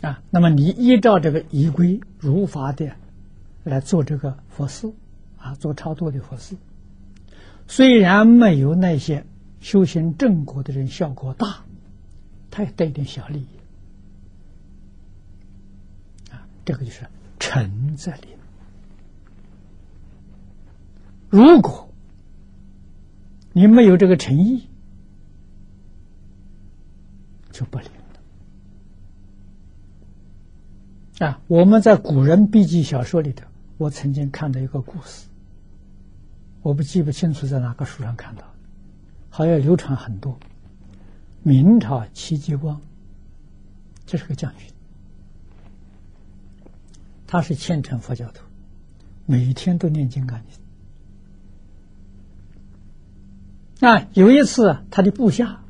你啊。那么你依照这个仪规如法的来做这个佛事啊，做超度的佛事，虽然没有那些修行正果的人效果大，他也带一点小利益啊。这个就是诚在里。如果你没有这个诚意，就不灵了。啊，我们在古人笔记小说里头，我曾经看到一个故事，我不记不清楚在哪个书上看到，好像流传很多。明朝戚继光，这是个将军，他是虔诚佛教徒，每天都念经干经。啊，有一次，他的部下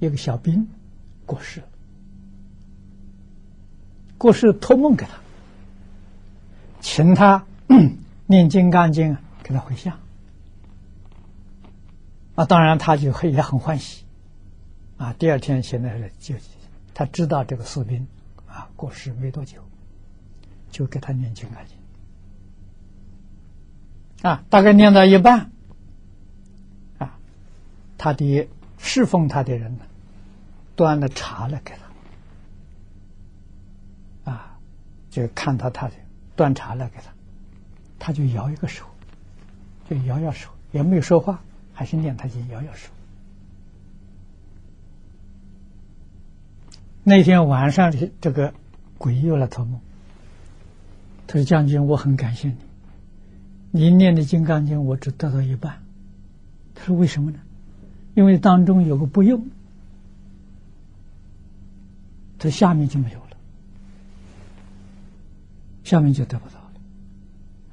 一个小兵过世了，过世托梦给他，请他 念《金刚经》给他回向。啊，当然他就也很欢喜。啊，第二天现在就他知道这个士兵啊过世没多久，就给他念《金刚经》。啊，大概念到一半。啊他的侍奉他的人呢，端了茶来给他，啊，就看到他的端茶来给他，他就摇一个手，就摇摇手，也没有说话，还是念他经摇摇手。那天晚上的，这个鬼又来托梦，他说：“将军，我很感谢你，你念的《金刚经》我只得到一半。”他说：“为什么呢？”因为当中有个不用，这下面就没有了，下面就得不到。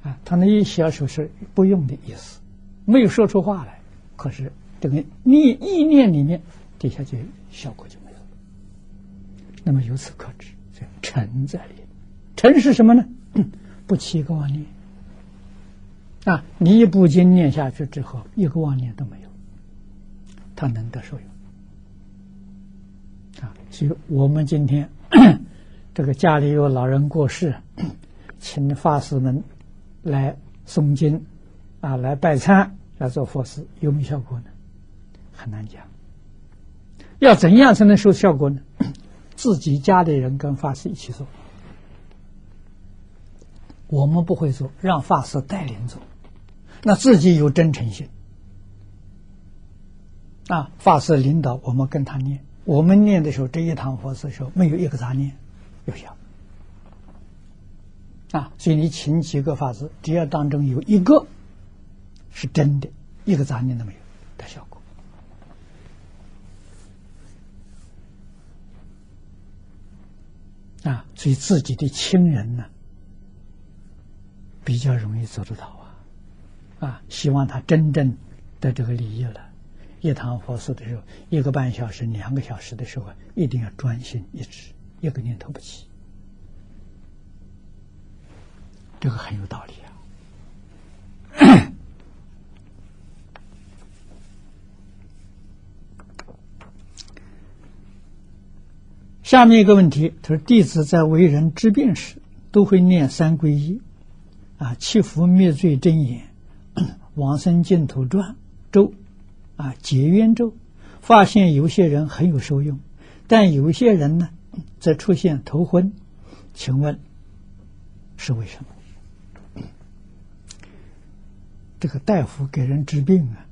啊，他那一小手是不用的意思，没有说出话来，可是这个念意念里面底下就效果就没有了。那么由此可知，这诚在里，诚是什么呢？不起一个妄念，啊，你一部经念下去之后，一个妄念都没有，他能得受用。啊，所以我们今天 这个家里有老人过世，请法师们来诵经，啊，来拜忏，来做佛事，有没有效果呢？很难讲。要怎样才能收效果呢？自己家里人跟法师一起做，我们不会做，让法师带领做，那自己有真诚心啊。法师领导我们跟他念，我们念的时候，这一堂佛事的时候没有一个杂念，有效啊。所以你请几个法师，只要当中有一个是真的，一个杂念都没有，的效果。啊，所以自己的亲人呢，比较容易做得到啊，啊，希望他真正的这个利益了。一堂佛事的时候，一个半小时、两个小时的时候，一定要专心一致，一个念头不起，这个很有道理啊。下面一个问题，他说：“弟子在为人治病时，都会念三皈依，啊，祈福灭罪真言，往生净土传咒，啊，结缘咒。发现有些人很有受用，但有些人呢，则出现头昏。请问是为什么？这个大夫给人治病啊，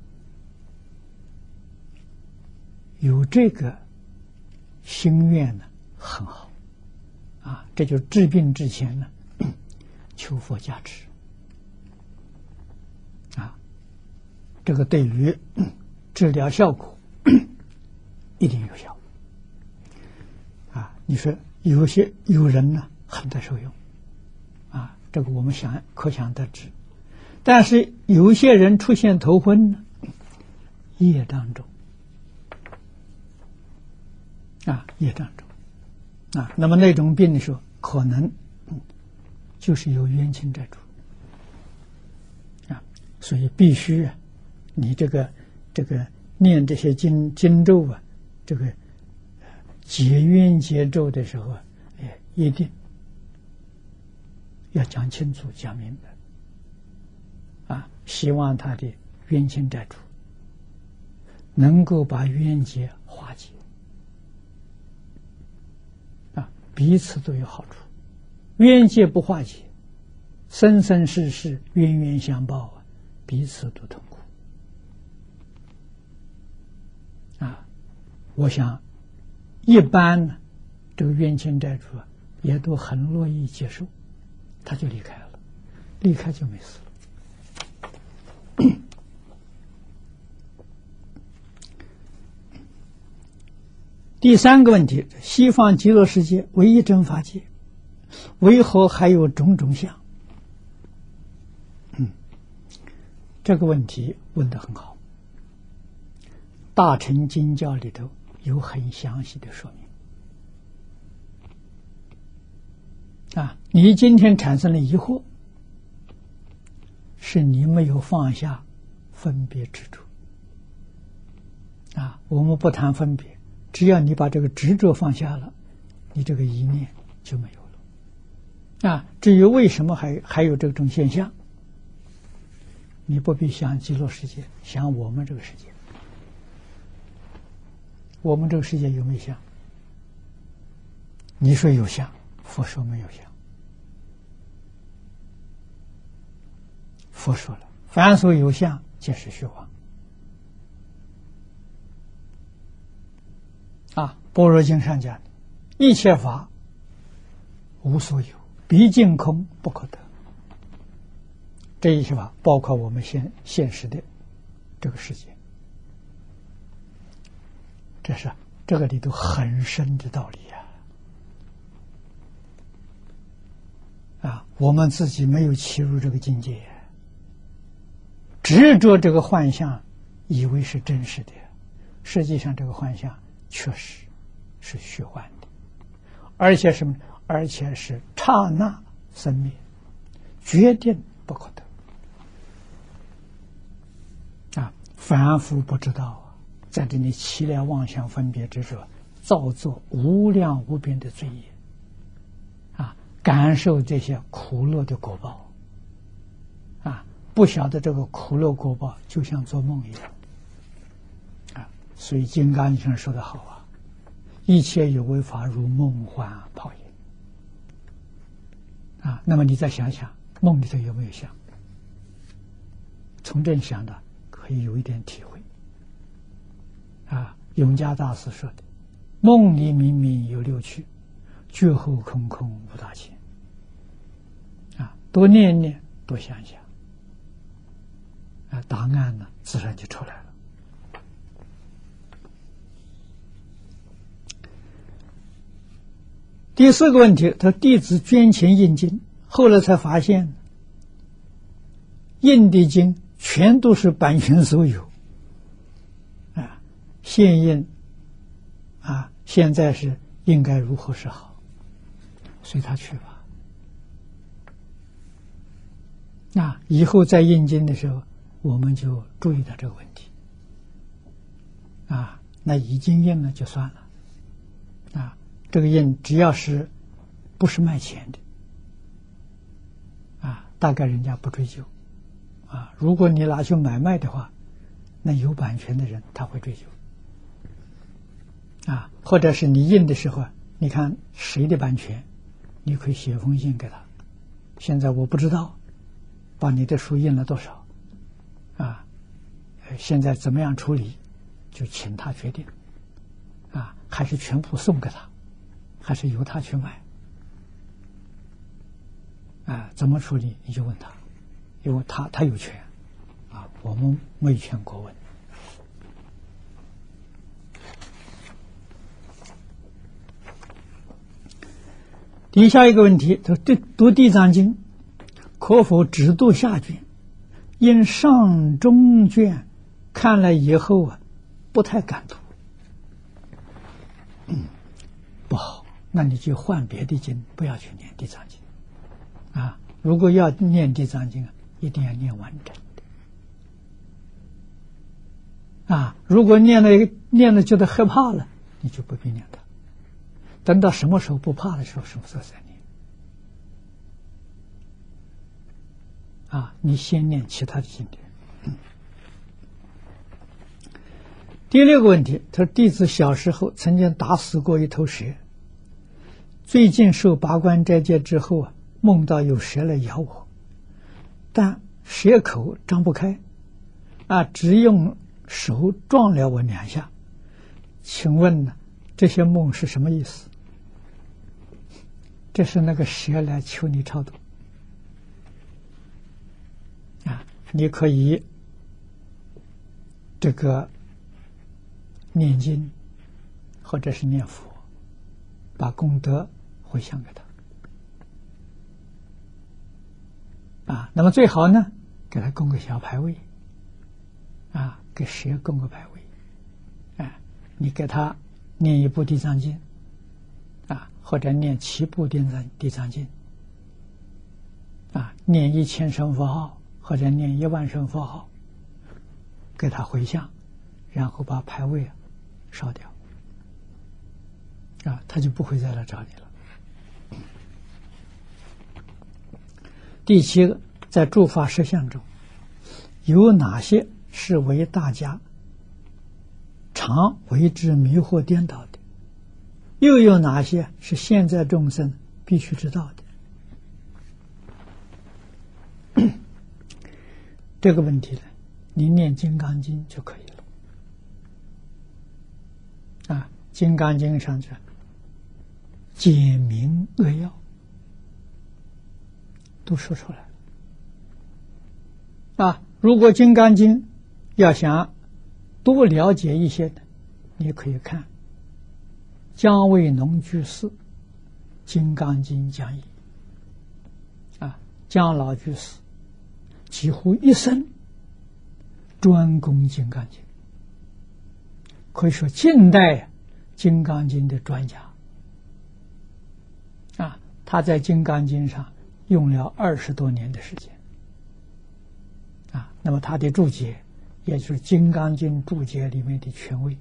有这个心愿呢？”很好，啊，这就治病之前呢，求佛加持，啊，这个对于 治疗效果 一定有效，啊，你说有些有人呢很得受用，啊，这个我们想可想而知，但是有些人出现头昏呢，业当中，啊，业当中。啊，那么那种病的时候，可能就是有冤亲债主。啊，所以必须啊，你这个这个念这些经经咒啊，这个结冤结咒的时候啊，哎，一定要讲清楚、讲明白，希望他的冤亲债主能够把冤结化解啊。彼此都有好处，冤结不化解，生生世世冤冤相报啊，彼此都痛苦啊！我想，一般呢，这个冤亲债主啊也都很乐意接受，他就离开了，离开就没事了。第三个问题：西方极乐世界唯一真法界，为何还有种种相？嗯，这个问题问的很好。大乘经教里头有很详细的说明。啊，你今天产生了疑惑，是你没有放下分别执着。啊，我们不谈分别。只要你把这个执着放下了，你这个一念就没有了。啊，至于为什么还还有这种现象，你不必想极乐世界，想我们这个世界。我们这个世界有没有相？你说有相，佛说没有相。佛说了，凡所有相，皆是虚妄。啊，《般若经》上讲，一切法无所有，毕竟空不可得。这一切法包括我们现现实的这个世界，这是这个里头很深的道理呀！啊，我们自己没有切入这个境界，执着这个幻象，以为是真实的，实际上这个幻象。确实是虚幻的，而且什么？而且是刹那生灭，决定不可得啊。凡夫不知道啊，在这里起了妄想分别执着，造作无量无边的罪业，啊，感受这些苦乐的果报，啊，不晓得这个苦乐果报就像做梦一样，啊，所以《金刚经》说的好啊，一切有为法如梦幻泡影，啊，那么你再想想，梦里头有没有想？从这里想的。可以有一点体会，啊，永嘉大师说的：“梦里明明有六趣，觉后空空无大千。”啊，多念念，多想想，啊，答案呢，自然就出来了。第四个问题，他弟子捐钱印经，后来才发现，印的经。全都是版权所有，啊，现印，啊，现在是应该如何是好？随他去吧。那以后再印经的时候，我们就注意到这个问题。啊，那已经印了就算了，啊，这个印只要是不是卖钱的，啊，大概人家不追究。啊，如果你拿去买卖的话，那有版权的人他会追究。啊，或者是你印的时候，你看谁的版权，你可以写封信给他。现在我不知道，把你的书印了多少，啊，现在怎么样处理，就请他决定。啊，还是全部送给他，还是由他去买？啊，怎么处理你就问他。因为他他有权，啊，我们没权过问。底下一个问题，他读读《地藏经》，可否只读下卷？因上中卷看了以后啊，不太敢读，不好。那你就换别的经，不要去念《地藏经》啊。如果要念《地藏经》啊。一定要念完整的啊！如果念了念了觉得害怕了，你就不必念它。等到什么时候不怕的时候，什么时候再念啊！你先念其他的经典。第六个问题，他说：弟子小时候曾经打死过一头蛇，最近受八关斋戒之后啊，梦到有蛇来咬我。但蛇口张不开，啊，只用手撞了我两下。请问呢，这些梦是什么意思？这是那个蛇来求你超度啊！你可以这个念经，或者是念佛，把功德回向给他。啊，那么最好呢，给他供个小牌位，啊，给蛇供个牌位，啊，你给他念一部地藏经，啊，或者念七部地藏地藏经，啊，念一千声佛号，或者念一万声佛号，给他回向，然后把牌位烧掉，啊，他就不会再来找你了。第七个，在诸法实相中，有哪些是为大家常为之迷惑颠倒的？又有哪些是现在众生必须知道的？这个问题呢，你念《金刚经》就可以了。啊，《金刚经》上讲，简明扼要。都说出来啊！如果《金刚经》要想多了解一些的，你可以看姜维农居士《金刚经讲义》啊，姜老居士几乎一生专攻《金刚经》，可以说近代《金刚经》的专家啊，他在《金刚经》上。用了二十多年的时间，啊，那么他的注解也就是《金刚经》注解里面的权威，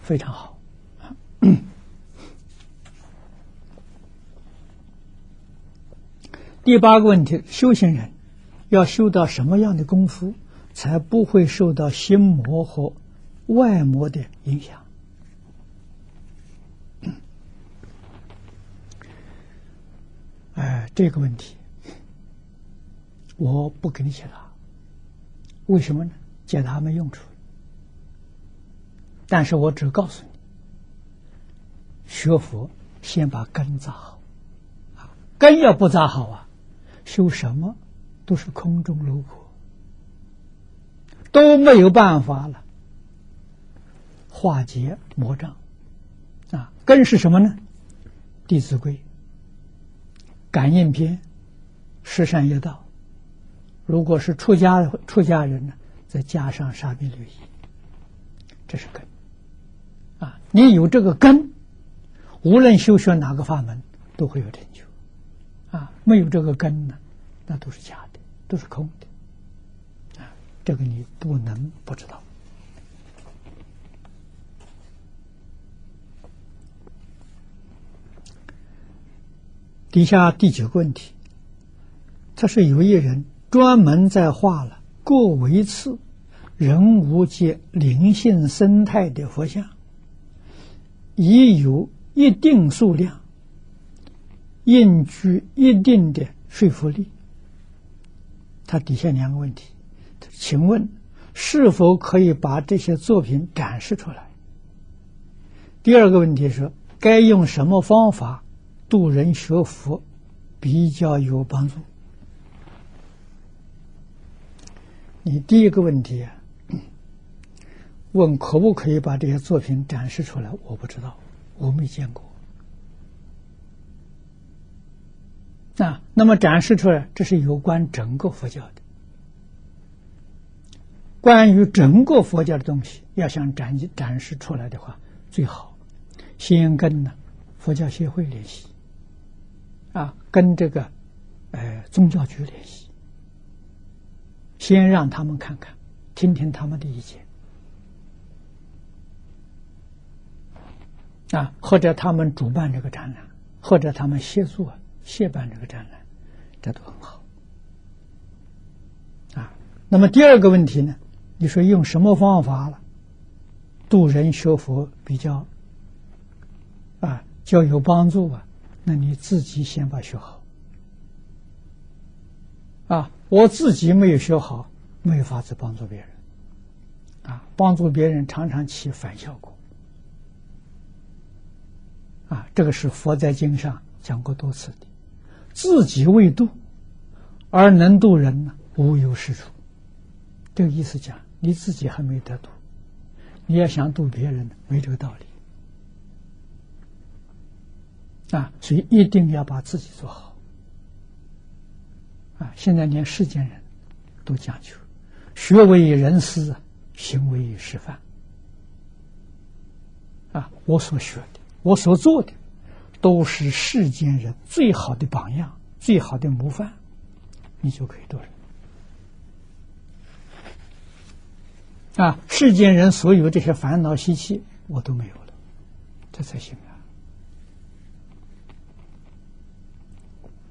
非常好。第八个问题：修行人要修到什么样的功夫，才不会受到心魔和外魔的影响？哎，这个问题我不给你解答，为什么呢？解答没用处。但是我只告诉你，学佛先把根扎好，啊，根要不扎好啊。修什么都是空中楼阁，都没有办法了。化解魔障啊，根是什么呢？《弟子规》《感应篇》《十善业道》。如果是出家出家人呢，再加上《沙弥律仪》，这是根啊。你有这个根，无论修学哪个法门，都会有成就。啊，没有这个根呢，那都是假的，都是空的。啊，这个你不能不知道。底下第九个问题，他是有一人专门在画了过维次人物界灵性生态的佛像，已有一定数量。应具一定的说服力。他底下两个问题，请问是否可以把这些作品展示出来？第二个问题是，该用什么方法度人学佛比较有帮助？你第一个问题问可不可以把这些作品展示出来？我不知道，我没见过。啊，那么展示出来，这是有关整个佛教的。关于整个佛教的东西，要想展展示出来的话，最好先跟呢佛教协会联系，跟这个呃宗教局联系，先让他们看看，听听他们的意见，啊，或者他们主办这个展览，或者他们协助。协办这个展览，这都很好啊。那么第二个问题呢？你说用什么方法了度人学佛比较啊较有帮助啊？那你自己先把学好啊。我自己没有学好，没有法子帮助别人啊。帮助别人常常起反效果啊。这个是佛在经上讲过多次的。自己未度，而能度人呢？无有是处。这个意思讲，你自己还没得度，你要想度别人，没这个道理。啊，所以一定要把自己做好。啊，现在连世间人都讲究，学为人师，行为示范。啊，我所学的，我所做的。都是世间人最好的榜样，最好的模范，你就可以做人。啊，世间人所有这些烦恼习气，我都没有了，这才行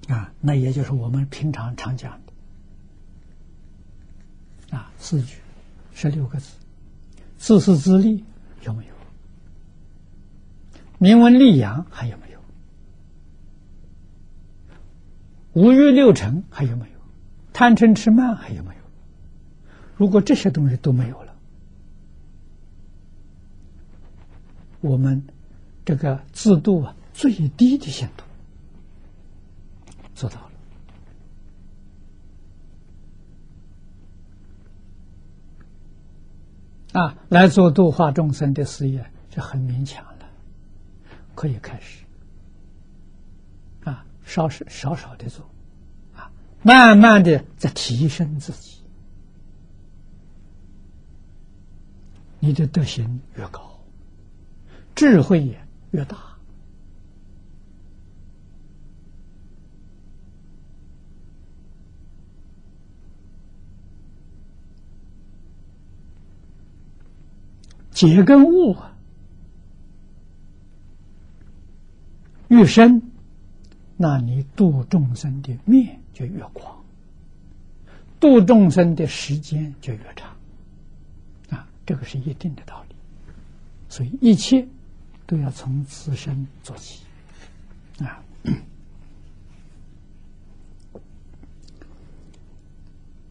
啊！那也就是我们平常常讲的啊，四句十六个字，自私自利有没有？名闻利养还有没有？五欲六尘还有没有？贪嗔痴慢还有没有？如果这些东西都没有了，我们这个自度啊最低的限度做到了。啊，来做度化众生的事业就很勉强了，可以开始。少少少少的做，啊，慢慢的在提升自己，你的德行越高，智慧也越大，结跟悟啊越深，那你度众生的面就越广，度众生的时间就越长，啊，这个是一定的道理。所以一切都要从自身做起，啊。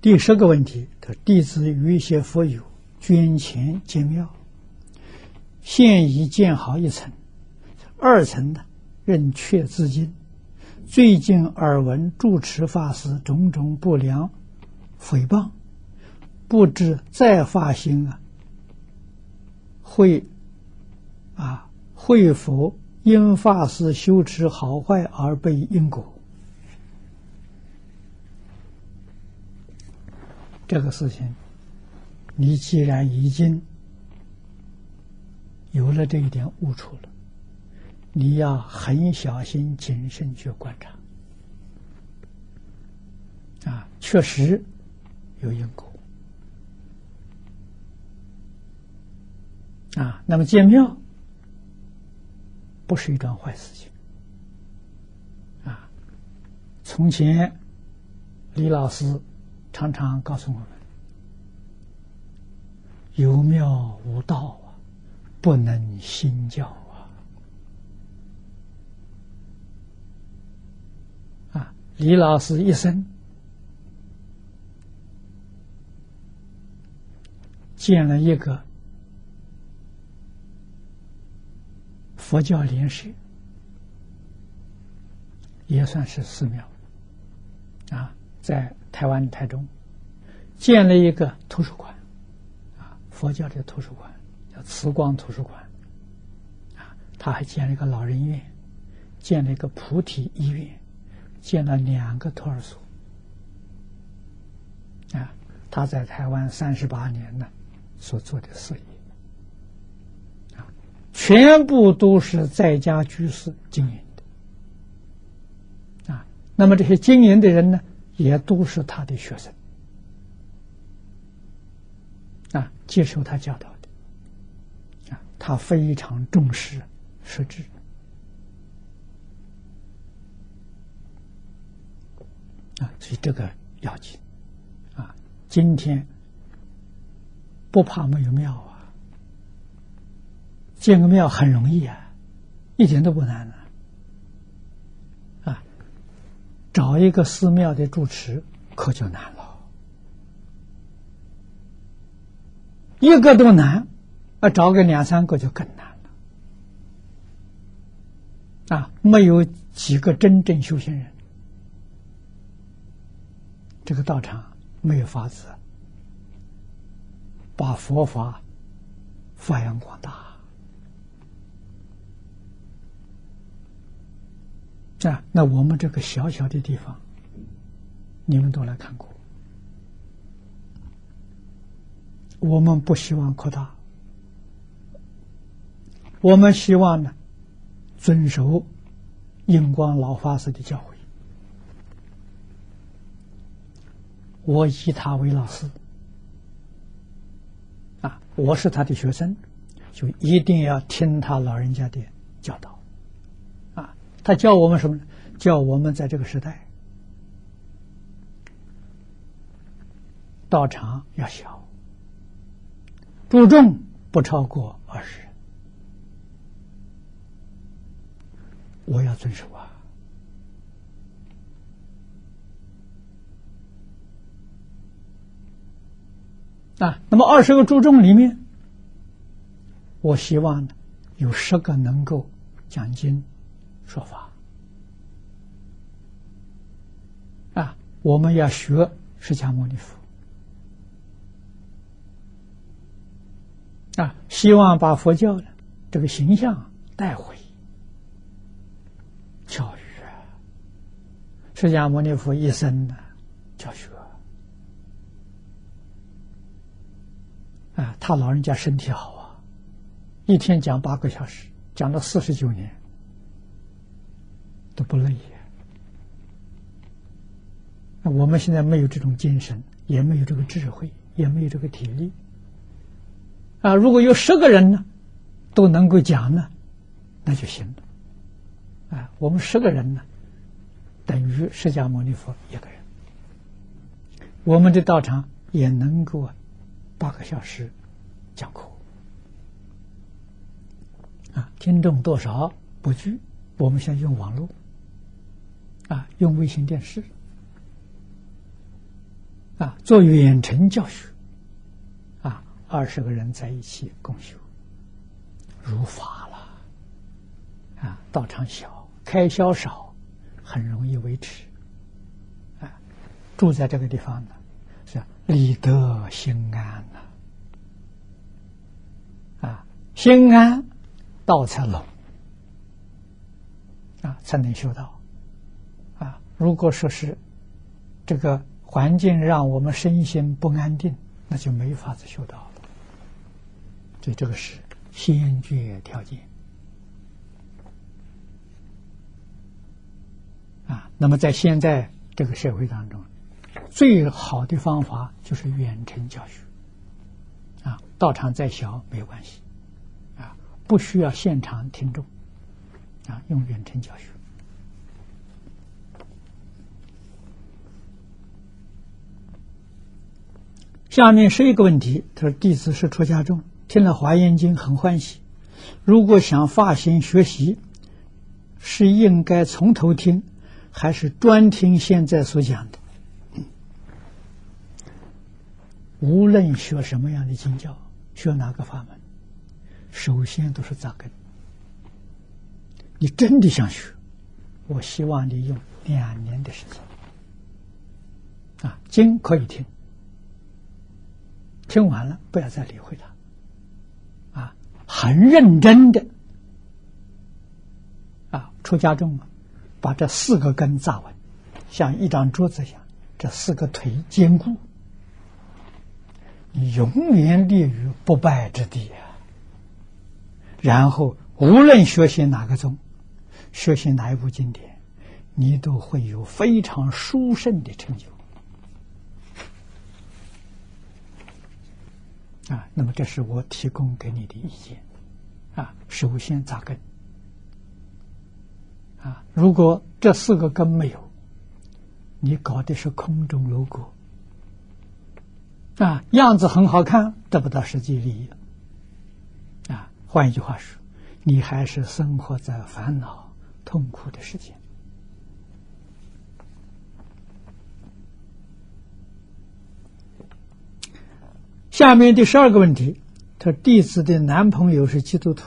第十个问题，他弟子与一些佛友捐钱建庙，现已建好一层，二层呢仍缺资金。最近耳闻住持法师种种不良诽谤，不知再发心啊，会啊会否因法师修持好坏而被因果？这个事情，你既然已经有了这一点悟处了，你要很小心谨慎去观察。啊，确实有因果。啊，那么建庙不是一桩坏事情。啊，从前李老师。常常告诉我们：“有庙无道，不能兴教啊！”啊，李老师一生建了一个佛教联社，也算是寺庙啊，在。台湾台中建了一个图书馆，啊，佛教的图书馆慈光图书馆，啊，他还建了一个老人院，建了一个菩提医院，建了两个托儿所，啊，他在台湾三十八年呢所做的事业，啊，全部都是在家居士经营的，啊，那么这些经营的人呢？也都是他的学生。啊，接受他教导，他非常重视实质啊，所以这个要紧啊。今天不怕没有庙啊，建个庙很容易啊，一点都不难啊。找一个寺庙的住持可就难了，一个都难，啊，找个两三个就更难了，啊，没有几个真正修行人，这个道场没有法子把佛法发扬光大。啊，那我们这个小小的地方，你们都来看过。我们不希望扩大，我们希望呢，遵守印光老法师的教诲。我以他为老师，啊，我是他的学生，就一定要听他老人家的教导。啊他教我们什么呢？教我们在这个时代，道场要小，注重不超过二十人。我要遵守啊！啊，那么二十个注重里面，我希望呢，有十个能够讲经。说法啊，我们要学释迦牟尼佛啊，希望把佛教的这个形象带回教育啊。释迦牟尼佛一生的教学啊，他老人家身体好啊，一天讲八个小时，讲了四十九年。都不累呀！那我们现在没有这种精神，也没有这个智慧，也没有这个体力，啊，如果有十个人呢，都能够讲呢，那就行了。啊，我们十个人呢，等于释迦牟尼佛一个人。我们的道场也能够八个小时讲课。啊，听众多少不拘，我们现在用网络，啊，用卫星电视，啊，做远程教学，啊，二十个人在一起共修，如法了，啊，道场小，开销少，很容易维持，啊，住在这个地方呢，是理德心安呐，啊，心安。道才拢啊，才能修道啊！如果说是这个环境让我们身心不安定，那就没法子修道了。所以这个是先决条件啊。那么在现在这个社会当中，最好的方法就是远程教学啊，道场再小没有关系。啊不需要现场听众，啊，用远程教学。下面是一个问题，他说：“弟子是出家众，听了《华严经》很欢喜。如果想发心学习，是应该从头听，还是专听现在所讲的？无论学什么样的经教，学哪个法门。”首先都是扎根。你真的想学，我希望你用两年的时间。啊，经可以听，听完了不要再理会它。啊，很认真的，啊，出家众嘛，把这四个根扎稳，像一张桌子一样，这四个腿坚固，你永远立于不败之地啊。然后，无论学习哪个宗，学习哪一部经典，你都会有非常殊胜的成就。啊，那么这是我提供给你的意见。啊，首先扎根。啊，如果这四个根没有，你搞的是空中楼阁。啊，样子很好看，得不到实际利益。啊换一句话说，你还是生活在烦恼、痛苦的世界。下面第十二个问题，他弟子的男朋友是基督徒，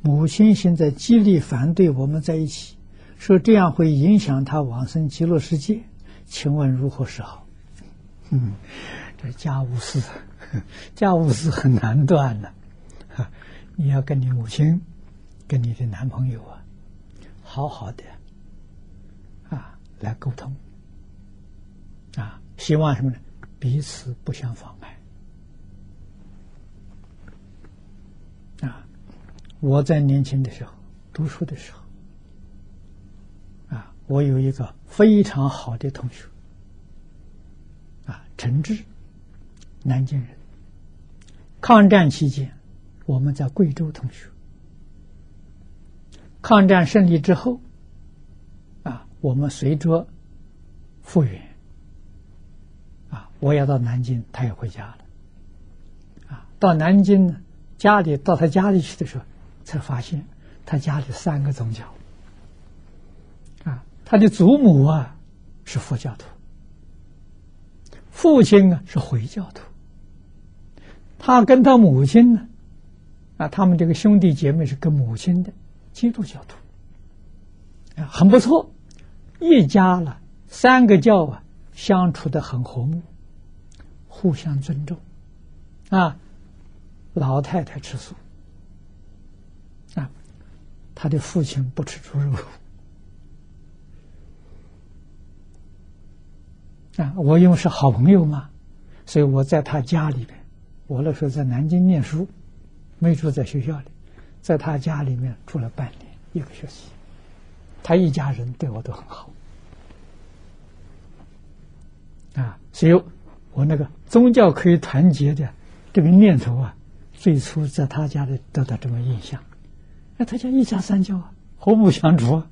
母亲现在极力反对我们在一起，说这样会影响他往生极乐世界，请问如何是好？嗯，这家务事，家务事很难断的。你要跟你母亲、跟你的男朋友啊，好好的啊来沟通啊，希望什么呢？彼此不相妨碍啊！我在年轻的时候读书的时候，我有一个非常好的同学啊，陈志，南京人，抗战期间。我们在贵州同学，抗战胜利之后，啊，我们随着复员，啊，我要到南京，他也回家了，啊，到南京呢，家里到他家里去的时候，才发现他家里三个宗教，他的祖母啊是佛教徒，父亲啊是回教徒，他跟他母亲呢。啊，他们这个兄弟姐妹是跟母亲的基督教徒，啊，很不错，一家了三个教啊，相处的很和睦，互相尊重，啊，老太太吃素，啊，他的父亲不吃猪肉，啊，我因为是好朋友嘛，所以我在他家里边，我那时候在南京念书。没住在学校里，在他家里面住了半年一个学期，他一家人对我都很好，啊，所以，我那个宗教可以团结的这个念头啊，最初在他家里得到这么印象，那他家一家三教啊，和睦相处啊，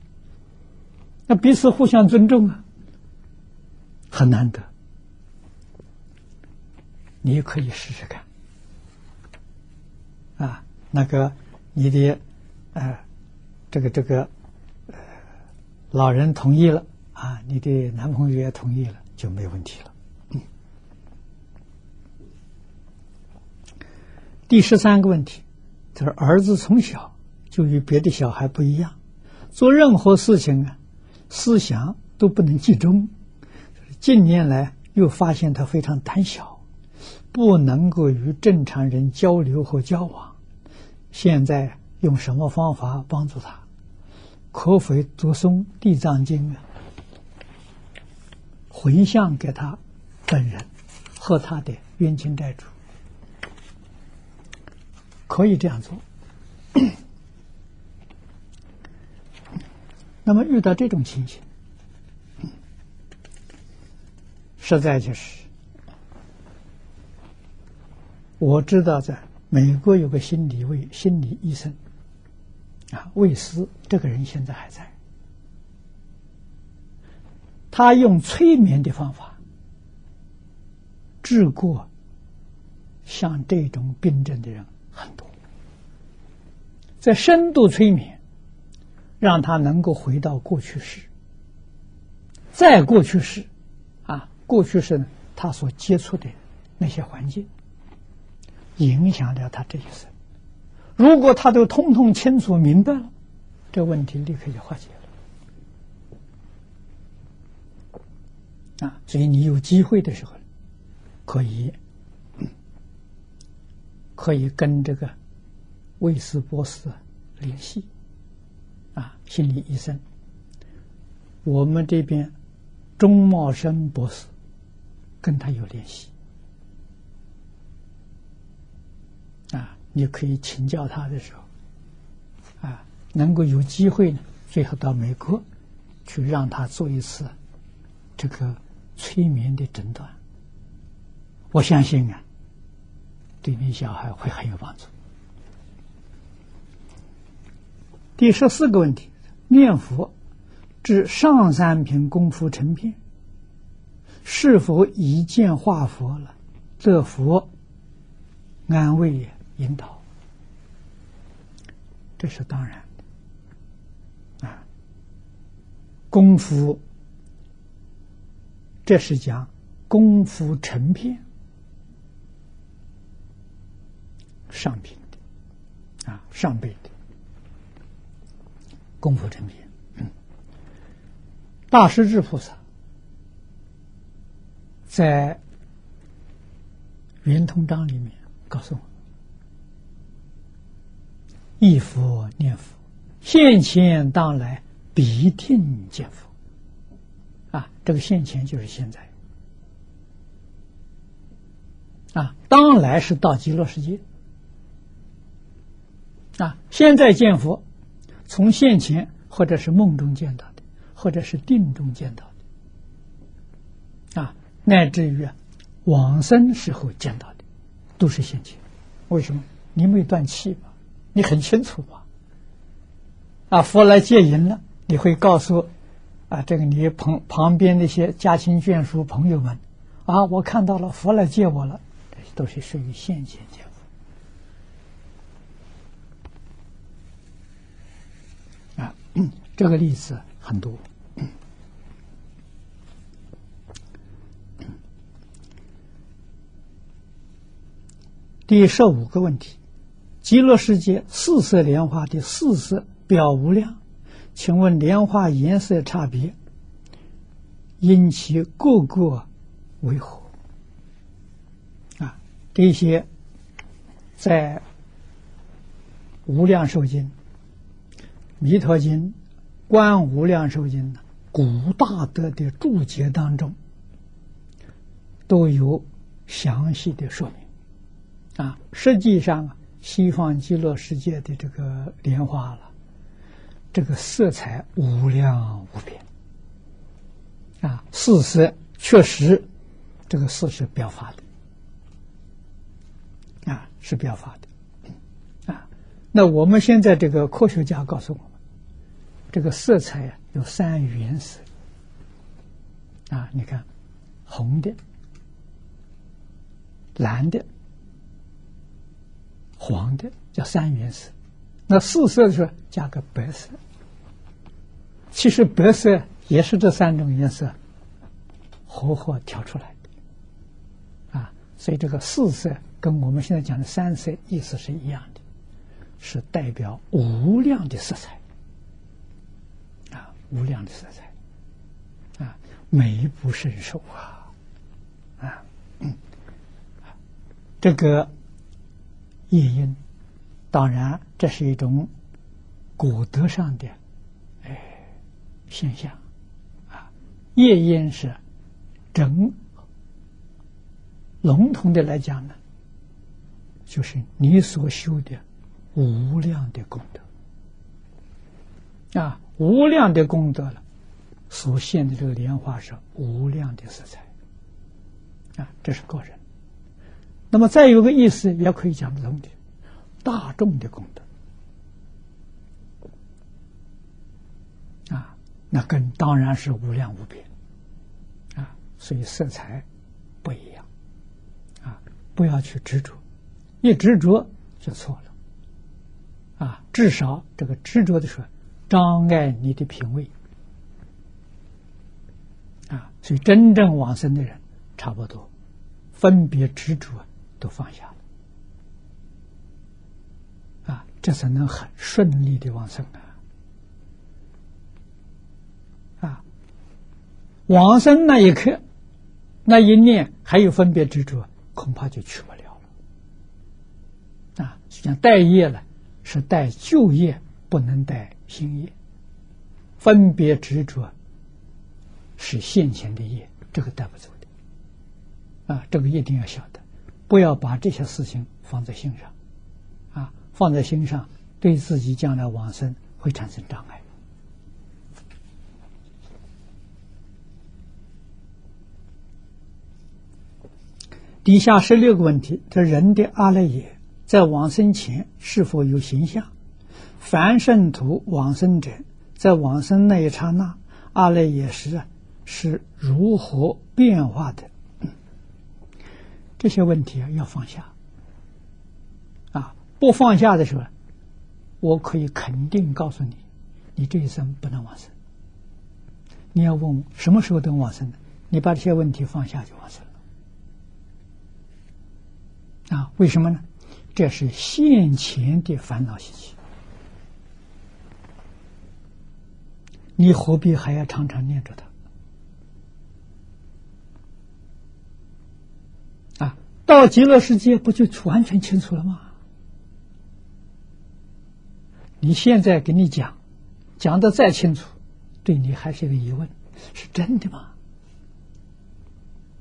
那彼此互相尊重啊，很难得。你也可以试试看，啊，那个你的，呃，这个这个，呃，老人同意了啊，你的男朋友也同意了，就没问题了。第十三个问题，就是儿子从小就与别的小孩不一样，做任何事情啊，思想都不能集中。近年来又发现他非常胆小，不能够与正常人交流和交往。现在用什么方法帮助他？可否读诵《地藏经》啊？回向给他本人和他的冤亲债主。可以这样做。那么遇到这种情形，实在就是，我知道在美国有个心理卫心理医生，啊，卫斯这个人现在还在，他用催眠的方法治过像这种病症的人。很多，在深度催眠，让他能够回到过去式，在过去式，啊，过去是，他所接触的那些环境，影响了他这一生。如果他都通通清楚明白了，这问题立刻就化解了。啊，所以你有机会的时候，可以。可以跟这个卫斯博士联系，啊，心理医生。我们这边钟茂生博士跟他有联系，啊，你可以请教他的时候，啊，能够有机会呢，最后到美国去让他做一次这个催眠的诊断。我相信啊。对你小孩会很有帮助。第十四个问题：念佛至上三品功夫成片，是否一见化佛了，这佛安慰引导？这是当然的啊。功夫，这是讲功夫成片。上品的啊，上辈的功夫成品。大师智菩萨在《圆通章》里面告诉我：忆佛念佛，现前当来必定见佛。啊，这个现前就是现在。啊，当来是到极乐世界。啊，现在见佛，从现前或者是梦中见到的，或者是定中见到的，乃至于啊往生时候见到的，都是现前。为什么？你没断气吧？你很清楚吧？啊，佛来接引了，你会告诉啊，这个你旁旁边那些家亲眷属朋友们，啊，我看到了佛来接我了，这些都是属于现前见。这个例子很多。第十五个问题：极乐世界四色莲花的四色表无量，请问莲花颜色差别，因其各个为何？啊，这些在《无量寿经》《弥陀经》。观无量寿经的古大德的注解当中，都有详细的说明。啊，实际上西方极乐世界的这个莲花了，这个色彩无量无边。啊，事实确实，这个事是表法的。啊，是表法的。啊那我们现在这个科学家告诉我们，这个色彩啊有三原色啊，你看，红的、蓝的、黄的，叫三原色。那四色的时候加个白色，其实白色也是这三种颜色合合调出来的啊。所以这个四色跟我们现在讲的三色意思是一样的。是代表无量的色彩啊，无量的色彩啊，美不胜收啊啊，这个夜莺，当然这是一种果德上的哎现象啊，夜莺是整笼统的来讲呢，就是你所修的。无量的功德啊，无量的功德了，所现的这个莲花是无量的色彩啊，这是个人。那么再有个意思，也可以讲不通的，大众的功德啊，那跟当然是无量无边啊，所以色彩不一样啊，不要去执着，一执着就错了。啊，至少这个执着的时候，障碍你的品位。啊，所以真正往生的人，差不多分别执着都放下了。啊，这才能很顺利的往生啊！啊，往生那一刻，那一念还有分别执着，恐怕就去不了了。啊，就像待业了。是待旧业，不能待新业。分别执着是现前的业，这个带不走的。啊，这个一定要晓得，不要把这些事情放在心上。啊，放在心上，对自己将来往生会产生障碍。底下十六个问题：这人的阿赖耶。在往生前是否有形象？凡圣徒往生者，在往生那一刹那，阿赖耶识是如何变化的？这些问题啊，要放下。啊，不放下的时候，我可以肯定告诉你，你这一生不能往生。你要问什么时候能往生的？你把这些问题放下就往生了。啊，为什么呢？这是现前的烦恼习气，你何必还要常常念着它？啊，到极乐世界不就完全清楚了吗？你现在给你讲，讲的再清楚，对你还是一个疑问：是真的吗？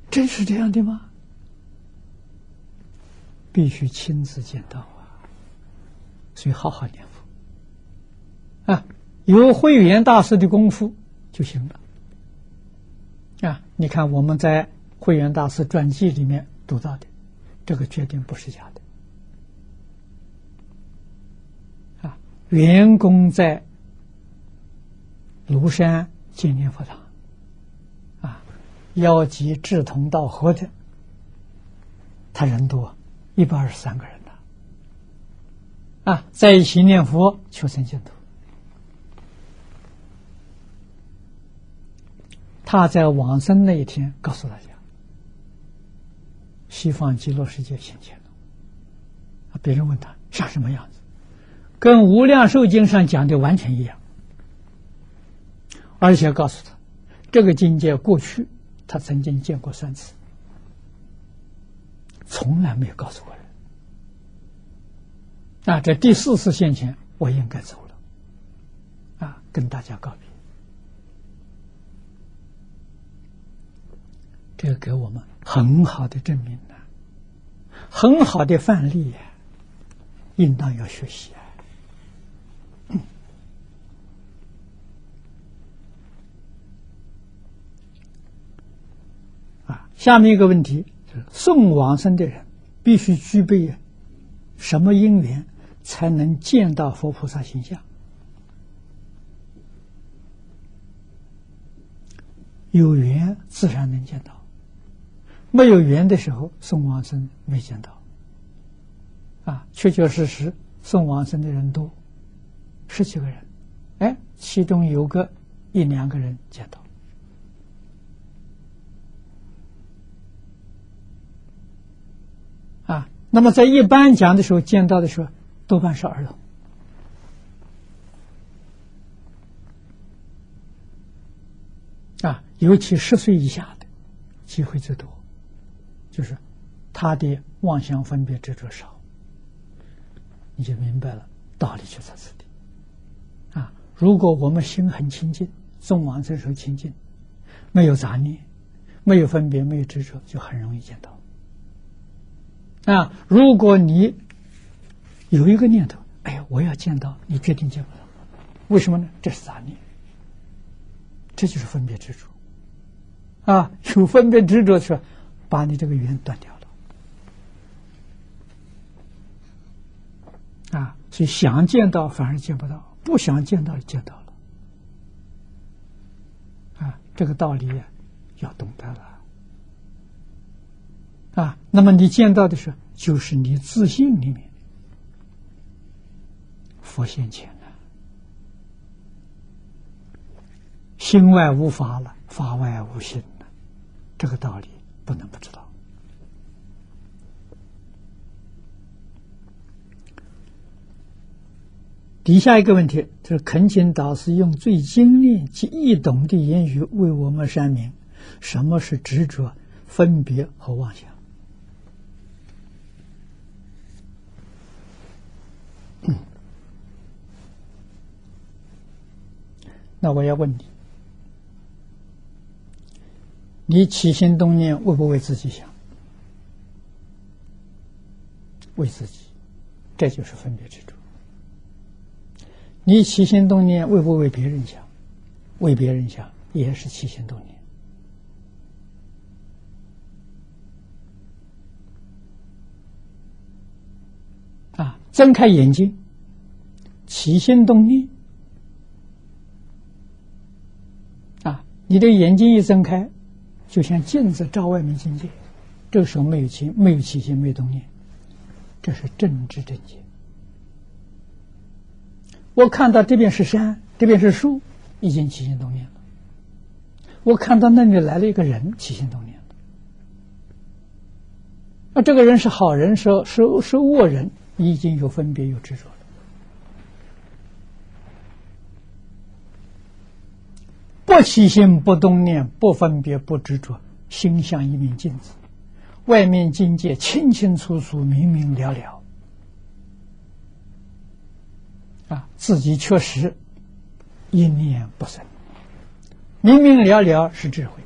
真是这样的吗？必须亲自见到啊！所以好好念佛啊，有慧远大师的功夫就行了啊！你看我们在慧远大师传记里面读到的，这个决定不是假的啊！员工在庐山建念佛堂啊，邀集志同道合的，他人多。一百二十三个人呢，啊，在一起念佛求生净土。他在往生那一天告诉大家，西方极乐世界现前了。别人问他像什么样子，跟《无量寿经》上讲的完全一样，而且告诉他，这个境界过去他曾经见过三次。从来没有告诉过人。啊，这第四次现前，我应该走了，啊，跟大家告别。这个给我们很好的证明了，很好的范例呀，应当要学习啊。啊，下面一个问题。送往生的人必须具备什么因缘才能见到佛菩萨形象。有缘自然能见到，没有缘的时候，送往生没见到。啊，确确实实送往生的人多，十几个人，哎，其中有个一两个人见到。啊，那么在一般讲的时候，见到的时候多半是儿童，啊，尤其十岁以下的机会最多，就是他的妄想分别执着少，你就明白了道理就在此地。啊，如果我们心很清净，送往生时候清净，没有杂念，没有分别，没有执着，就很容易见到。啊，如果你有一个念头，哎呀，我要见到，你决定见不到，为什么呢？这是杂念，这就是分别执着。啊，有分别执着去，把你这个缘断掉了。啊，所以想见到反而见不到，不想见到见到了。啊，这个道理要懂得了。啊，那么你见到的时候，就是你自信里面佛现前了，心外无法了，法外无心了，这个道理不能不知道。底下一个问题就是恳请导师用最精炼及易懂的言语为我们说明什么是执着、分别和妄想。那我要问你：你起心动念为不为自己想？为自己，这就是分别执着。你起心动念为不为别人想？为别人想也是起心动念。啊，睁开眼睛，起心动念。你的眼睛一睁开，就像镜子照外面境界，这个时候没有情，没有起心，没有动念，这是正知正见。我看到这边是山，这边是树，已经起心动念了。我看到那里来了一个人，起心动念了。那这个人是好人，是是是恶人，已经有分别，有执着。不起心，不动念，不分别，不执着，心像一面镜子，外面境界清清楚楚、明明了了。啊，自己确实一念不生，明明了了是智慧。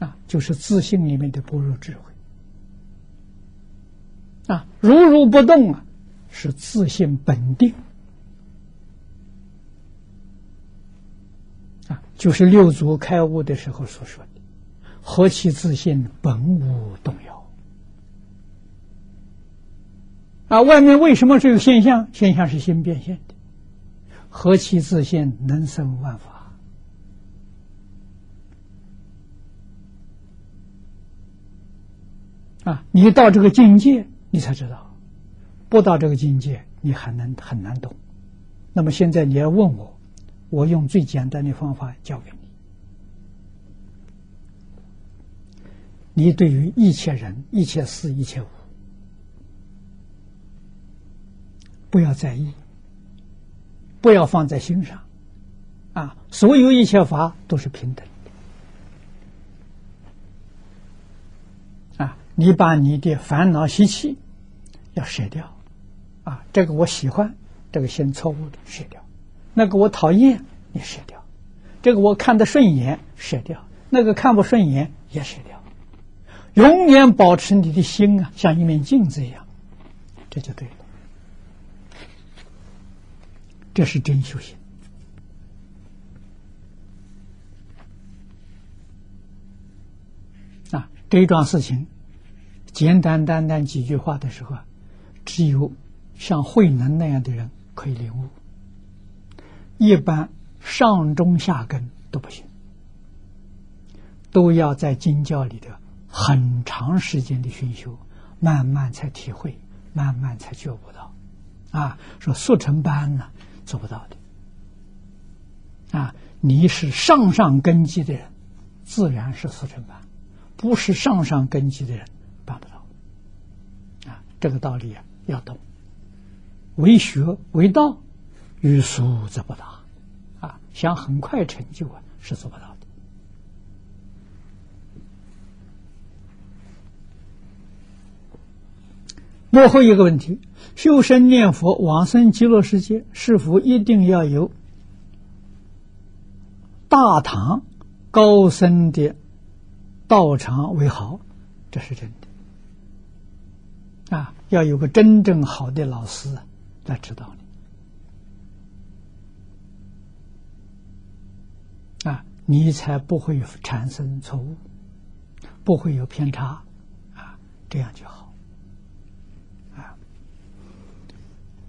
啊，就是自信里面的不入智慧。啊，如如不动啊，是自信本定。就是六祖开悟的时候所说的“何其自信，本无动摇”。啊，外面为什么是有现象？现象是心变现的。何其自信，能生万法。啊，你到这个境界，你才知道；不到这个境界，你很难很难懂。那么现在你要问我。我用最简单的方法教给你：你对于一切人、一切事、一切物，不要在意，不要放在心上。啊，所有一切法都是平等。啊，你把你的烦恼习气要舍掉。啊，这个我喜欢，这个先错误的舍掉。那个我讨厌，你舍掉；这个我看得顺眼，舍掉；那个看不顺眼，也舍掉。永远保持你的心啊，像一面镜子一样，这就对了。这是真修行啊！这一桩事情，简单单单几句话的时候啊，只有像慧能那样的人可以领悟，一般上中下根都不行，都要在经教里的很长时间的熏修，慢慢才体会，慢慢才觉悟到。啊，说速成班呢做不到的。啊，你是上上根基的人，自然是速成班；不是上上根基的人，办不到。啊，这个道理啊要懂。为学为道，欲速则不达。啊，想很快成就啊，是做不到的。幕后一个问题：修身念佛往生极乐世界，是否一定要有大唐高僧的道场为好？这是真的。啊，要有个真正好的老师。来指导你啊，你才不会产生错误，不会有偏差啊，这样就好啊。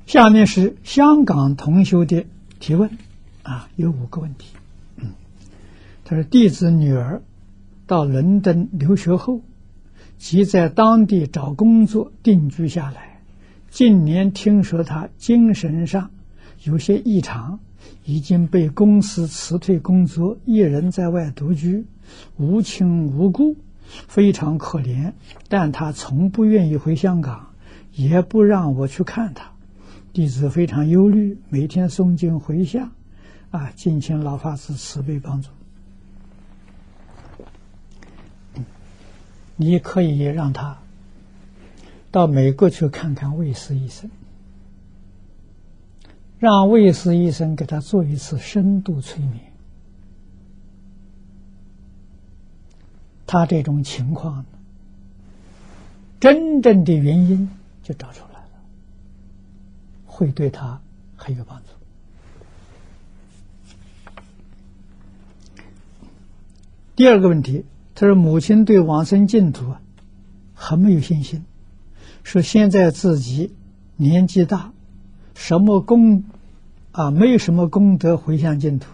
下面是香港同修的提问啊，有五个问题。嗯，他说：弟子女儿到伦敦留学后，即在当地找工作定居下来。近年听说他精神上有些异常，已经被公司辞退工作，一人在外独居，无亲无故，非常可怜。但他从不愿意回香港，也不让我去看他。弟子非常忧虑，每天诵经回向，啊，敬请老法师慈悲帮助。你可以让他。到美国去看看卫斯医生，让卫斯医生给他做一次深度催眠。他这种情况，真正的原因就找出来了，会对他很有帮助。第二个问题，他说母亲对往生净土啊，很没有信心。说现在自己年纪大，什么功啊，没有什么功德回向净土。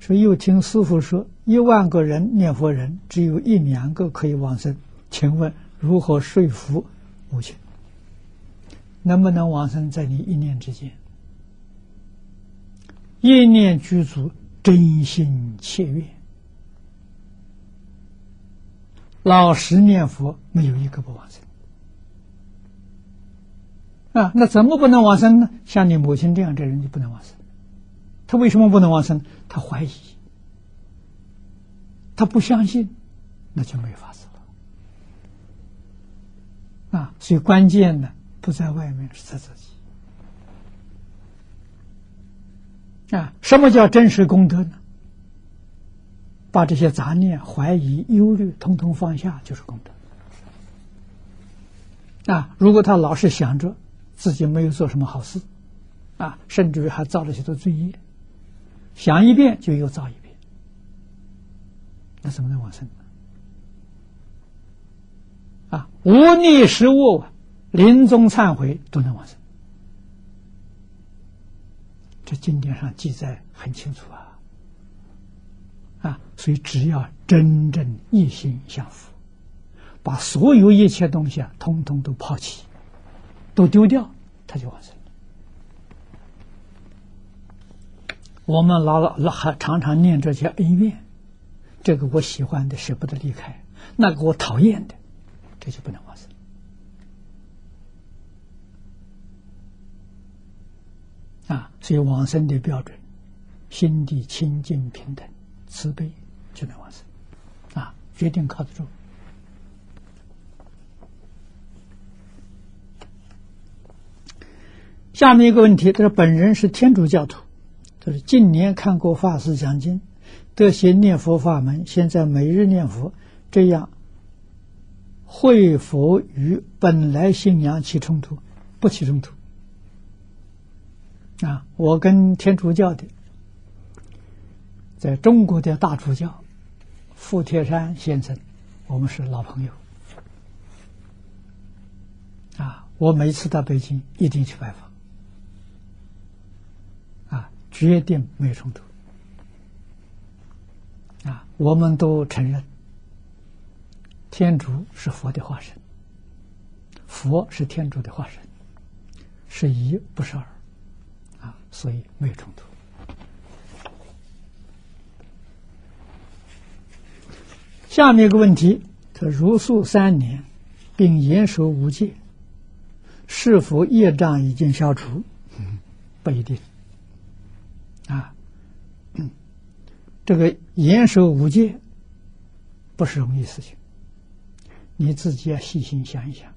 所以又听师傅说，一万个人念佛人，只有一两个可以往生。请问如何说服母亲？能不能往生在你一念之间？一念具足，真心切愿，老实念佛，没有一个不往生。啊，那怎么不能往生呢？像你母亲这样的人就不能往生。他为什么不能往生？他怀疑，他不相信，那就没法子了。啊，所以关键呢不在外面，是在自己。啊，什么叫真实功德呢？把这些杂念、怀疑、忧虑通通放下，就是功德。啊，如果他老是想着。自己没有做什么好事，啊，甚至于还造了许多罪业，想一遍就又造一遍，那怎么能往生？啊，无逆失误，临终忏悔都能往生，这经典上记载很清楚啊，啊，所以只要真正一心向佛，把所有一切东西啊，通通都抛弃。都丢掉，他就完成了。我们老老老还常常念这些恩怨，这个我喜欢的舍不得离开，那个我讨厌的，这就不能完成。啊，所以往生的标准，心地清净平等、慈悲就能完成。啊，决定靠得住。下面一个问题，他说：“本人是天主教徒，就是近年看过法师讲经，得些念佛法门，现在每日念佛，这样会佛与本来信仰起冲突？不起冲突。啊，我跟天主教的，在中国的大主教傅铁山先生，我们是老朋友。啊，我每次到北京一定去拜访，决定没有冲突。啊，我们都承认，天主是佛的化身，佛是天主的化身，是一不是二，啊，所以没有冲突。下面一个问题：他如素三年，并严守五戒，是否业障已经消除？不一定。啊。这个严守五戒不是容易事情，你自己要细心想一想。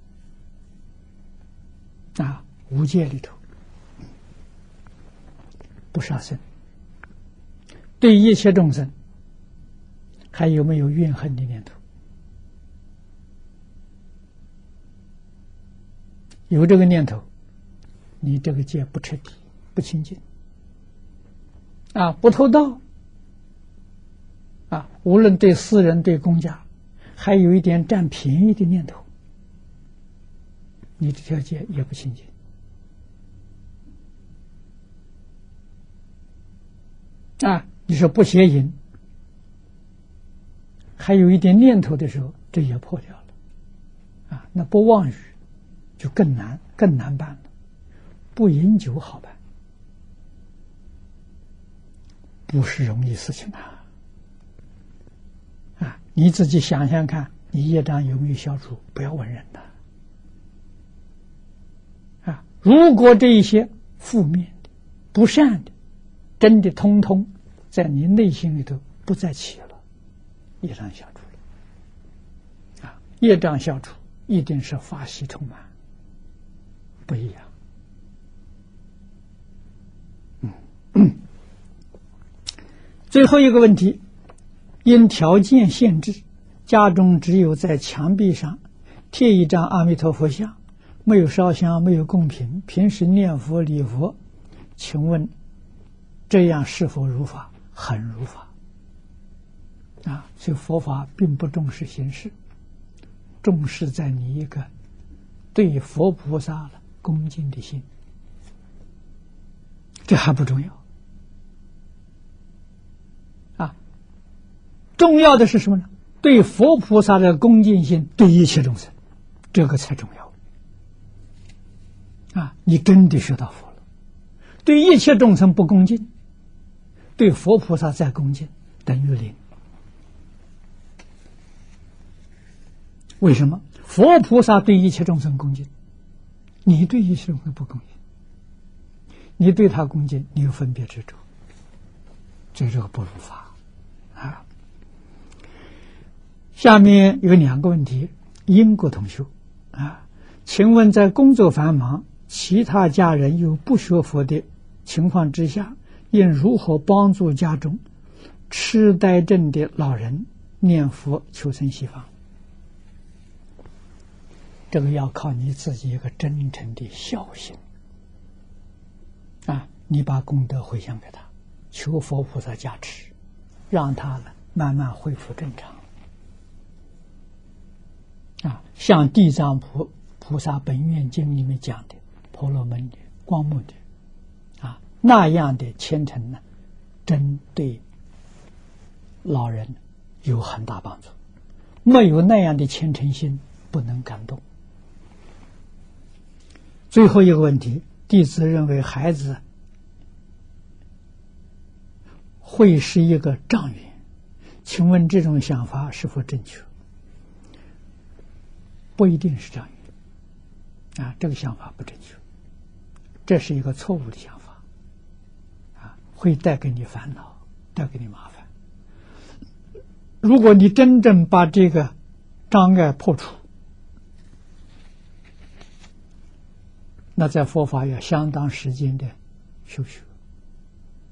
啊，五戒里头不杀生，对一切众生还有没有怨恨的念头？有这个念头，你这个戒不彻底，不清净。啊，不偷盗。啊，无论对私人对公家，还有一点占便宜的念头，你这条戒也不清净。啊，你说不邪淫，还有一点念头的时候，这也破掉了。啊，那不妄语就更难，更难办了。不饮酒好办，不是容易事情啊。你自己想想看，你业障有没有消除？不要问人的啊！如果这一些负面的、不善的，真的通通在你内心里头不再起了，业障消除了啊！业障消除一定是法喜充满，不一样。嗯，最后一个问题。因条件限制，家中只有在墙壁上贴一张阿弥陀佛像，没有烧香，没有供品。平时念佛礼佛，请问这样是否如法？很如法啊！所以佛法并不重视形式，重视在你一个对佛菩萨的恭敬的心，这还不重要。重要的是什么呢？对佛菩萨的恭敬心，对一切众生，这个才重要。啊，你真的学到佛了。对一切众生不恭敬，对佛菩萨再恭敬，等于零。为什么？佛菩萨对一切众生恭敬，你对一切众生不恭敬，你对他恭敬，你有分别执着，这这个不如法啊。下面有两个问题，英国同学啊，请问在工作繁忙、其他家人又不学佛的情况之下，应如何帮助家中痴呆症的老人念佛求生西方？这个要靠你自己一个真诚的孝心啊！你把功德回向给他，求佛菩萨加持，让他呢慢慢恢复正常。啊，像《地藏菩菩萨本愿经》里面讲的婆罗门的、光目的，啊，那样的虔诚呢，针对老人有很大帮助。没有那样的虔诚心，不能感动。最后一个问题，弟子认为孩子会是一个障缘，请问这种想法是否正确？不一定是这样，啊，这个想法不正确，这是一个错误的想法，啊，会带给你烦恼，带给你麻烦。如果你真正把这个障碍破除，那在佛法要相当时间的修学，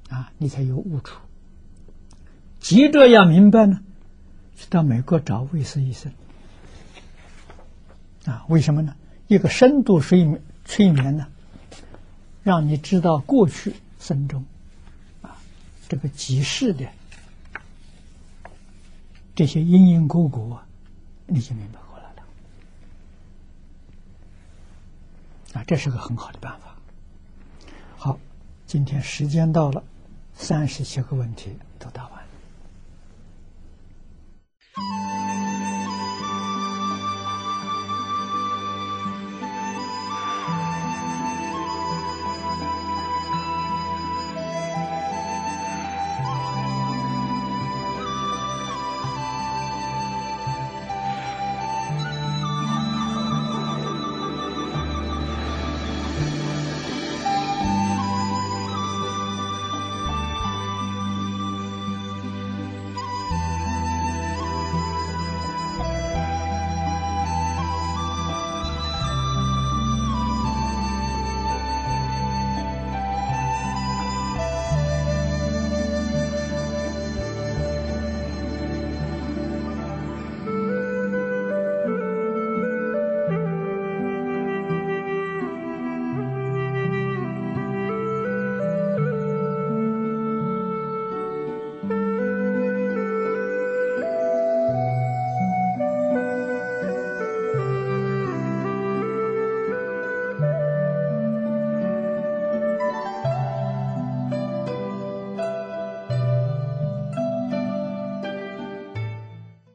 啊，你才有悟处。急着要明白呢，去到美国找卫斯医生。啊为什么呢？一个深度睡眠催眠呢让你知道过去生中啊这个集市的这些因因果果你就明白过来了。啊这是个很好的办法。好今天时间到了三十七个问题都答完了。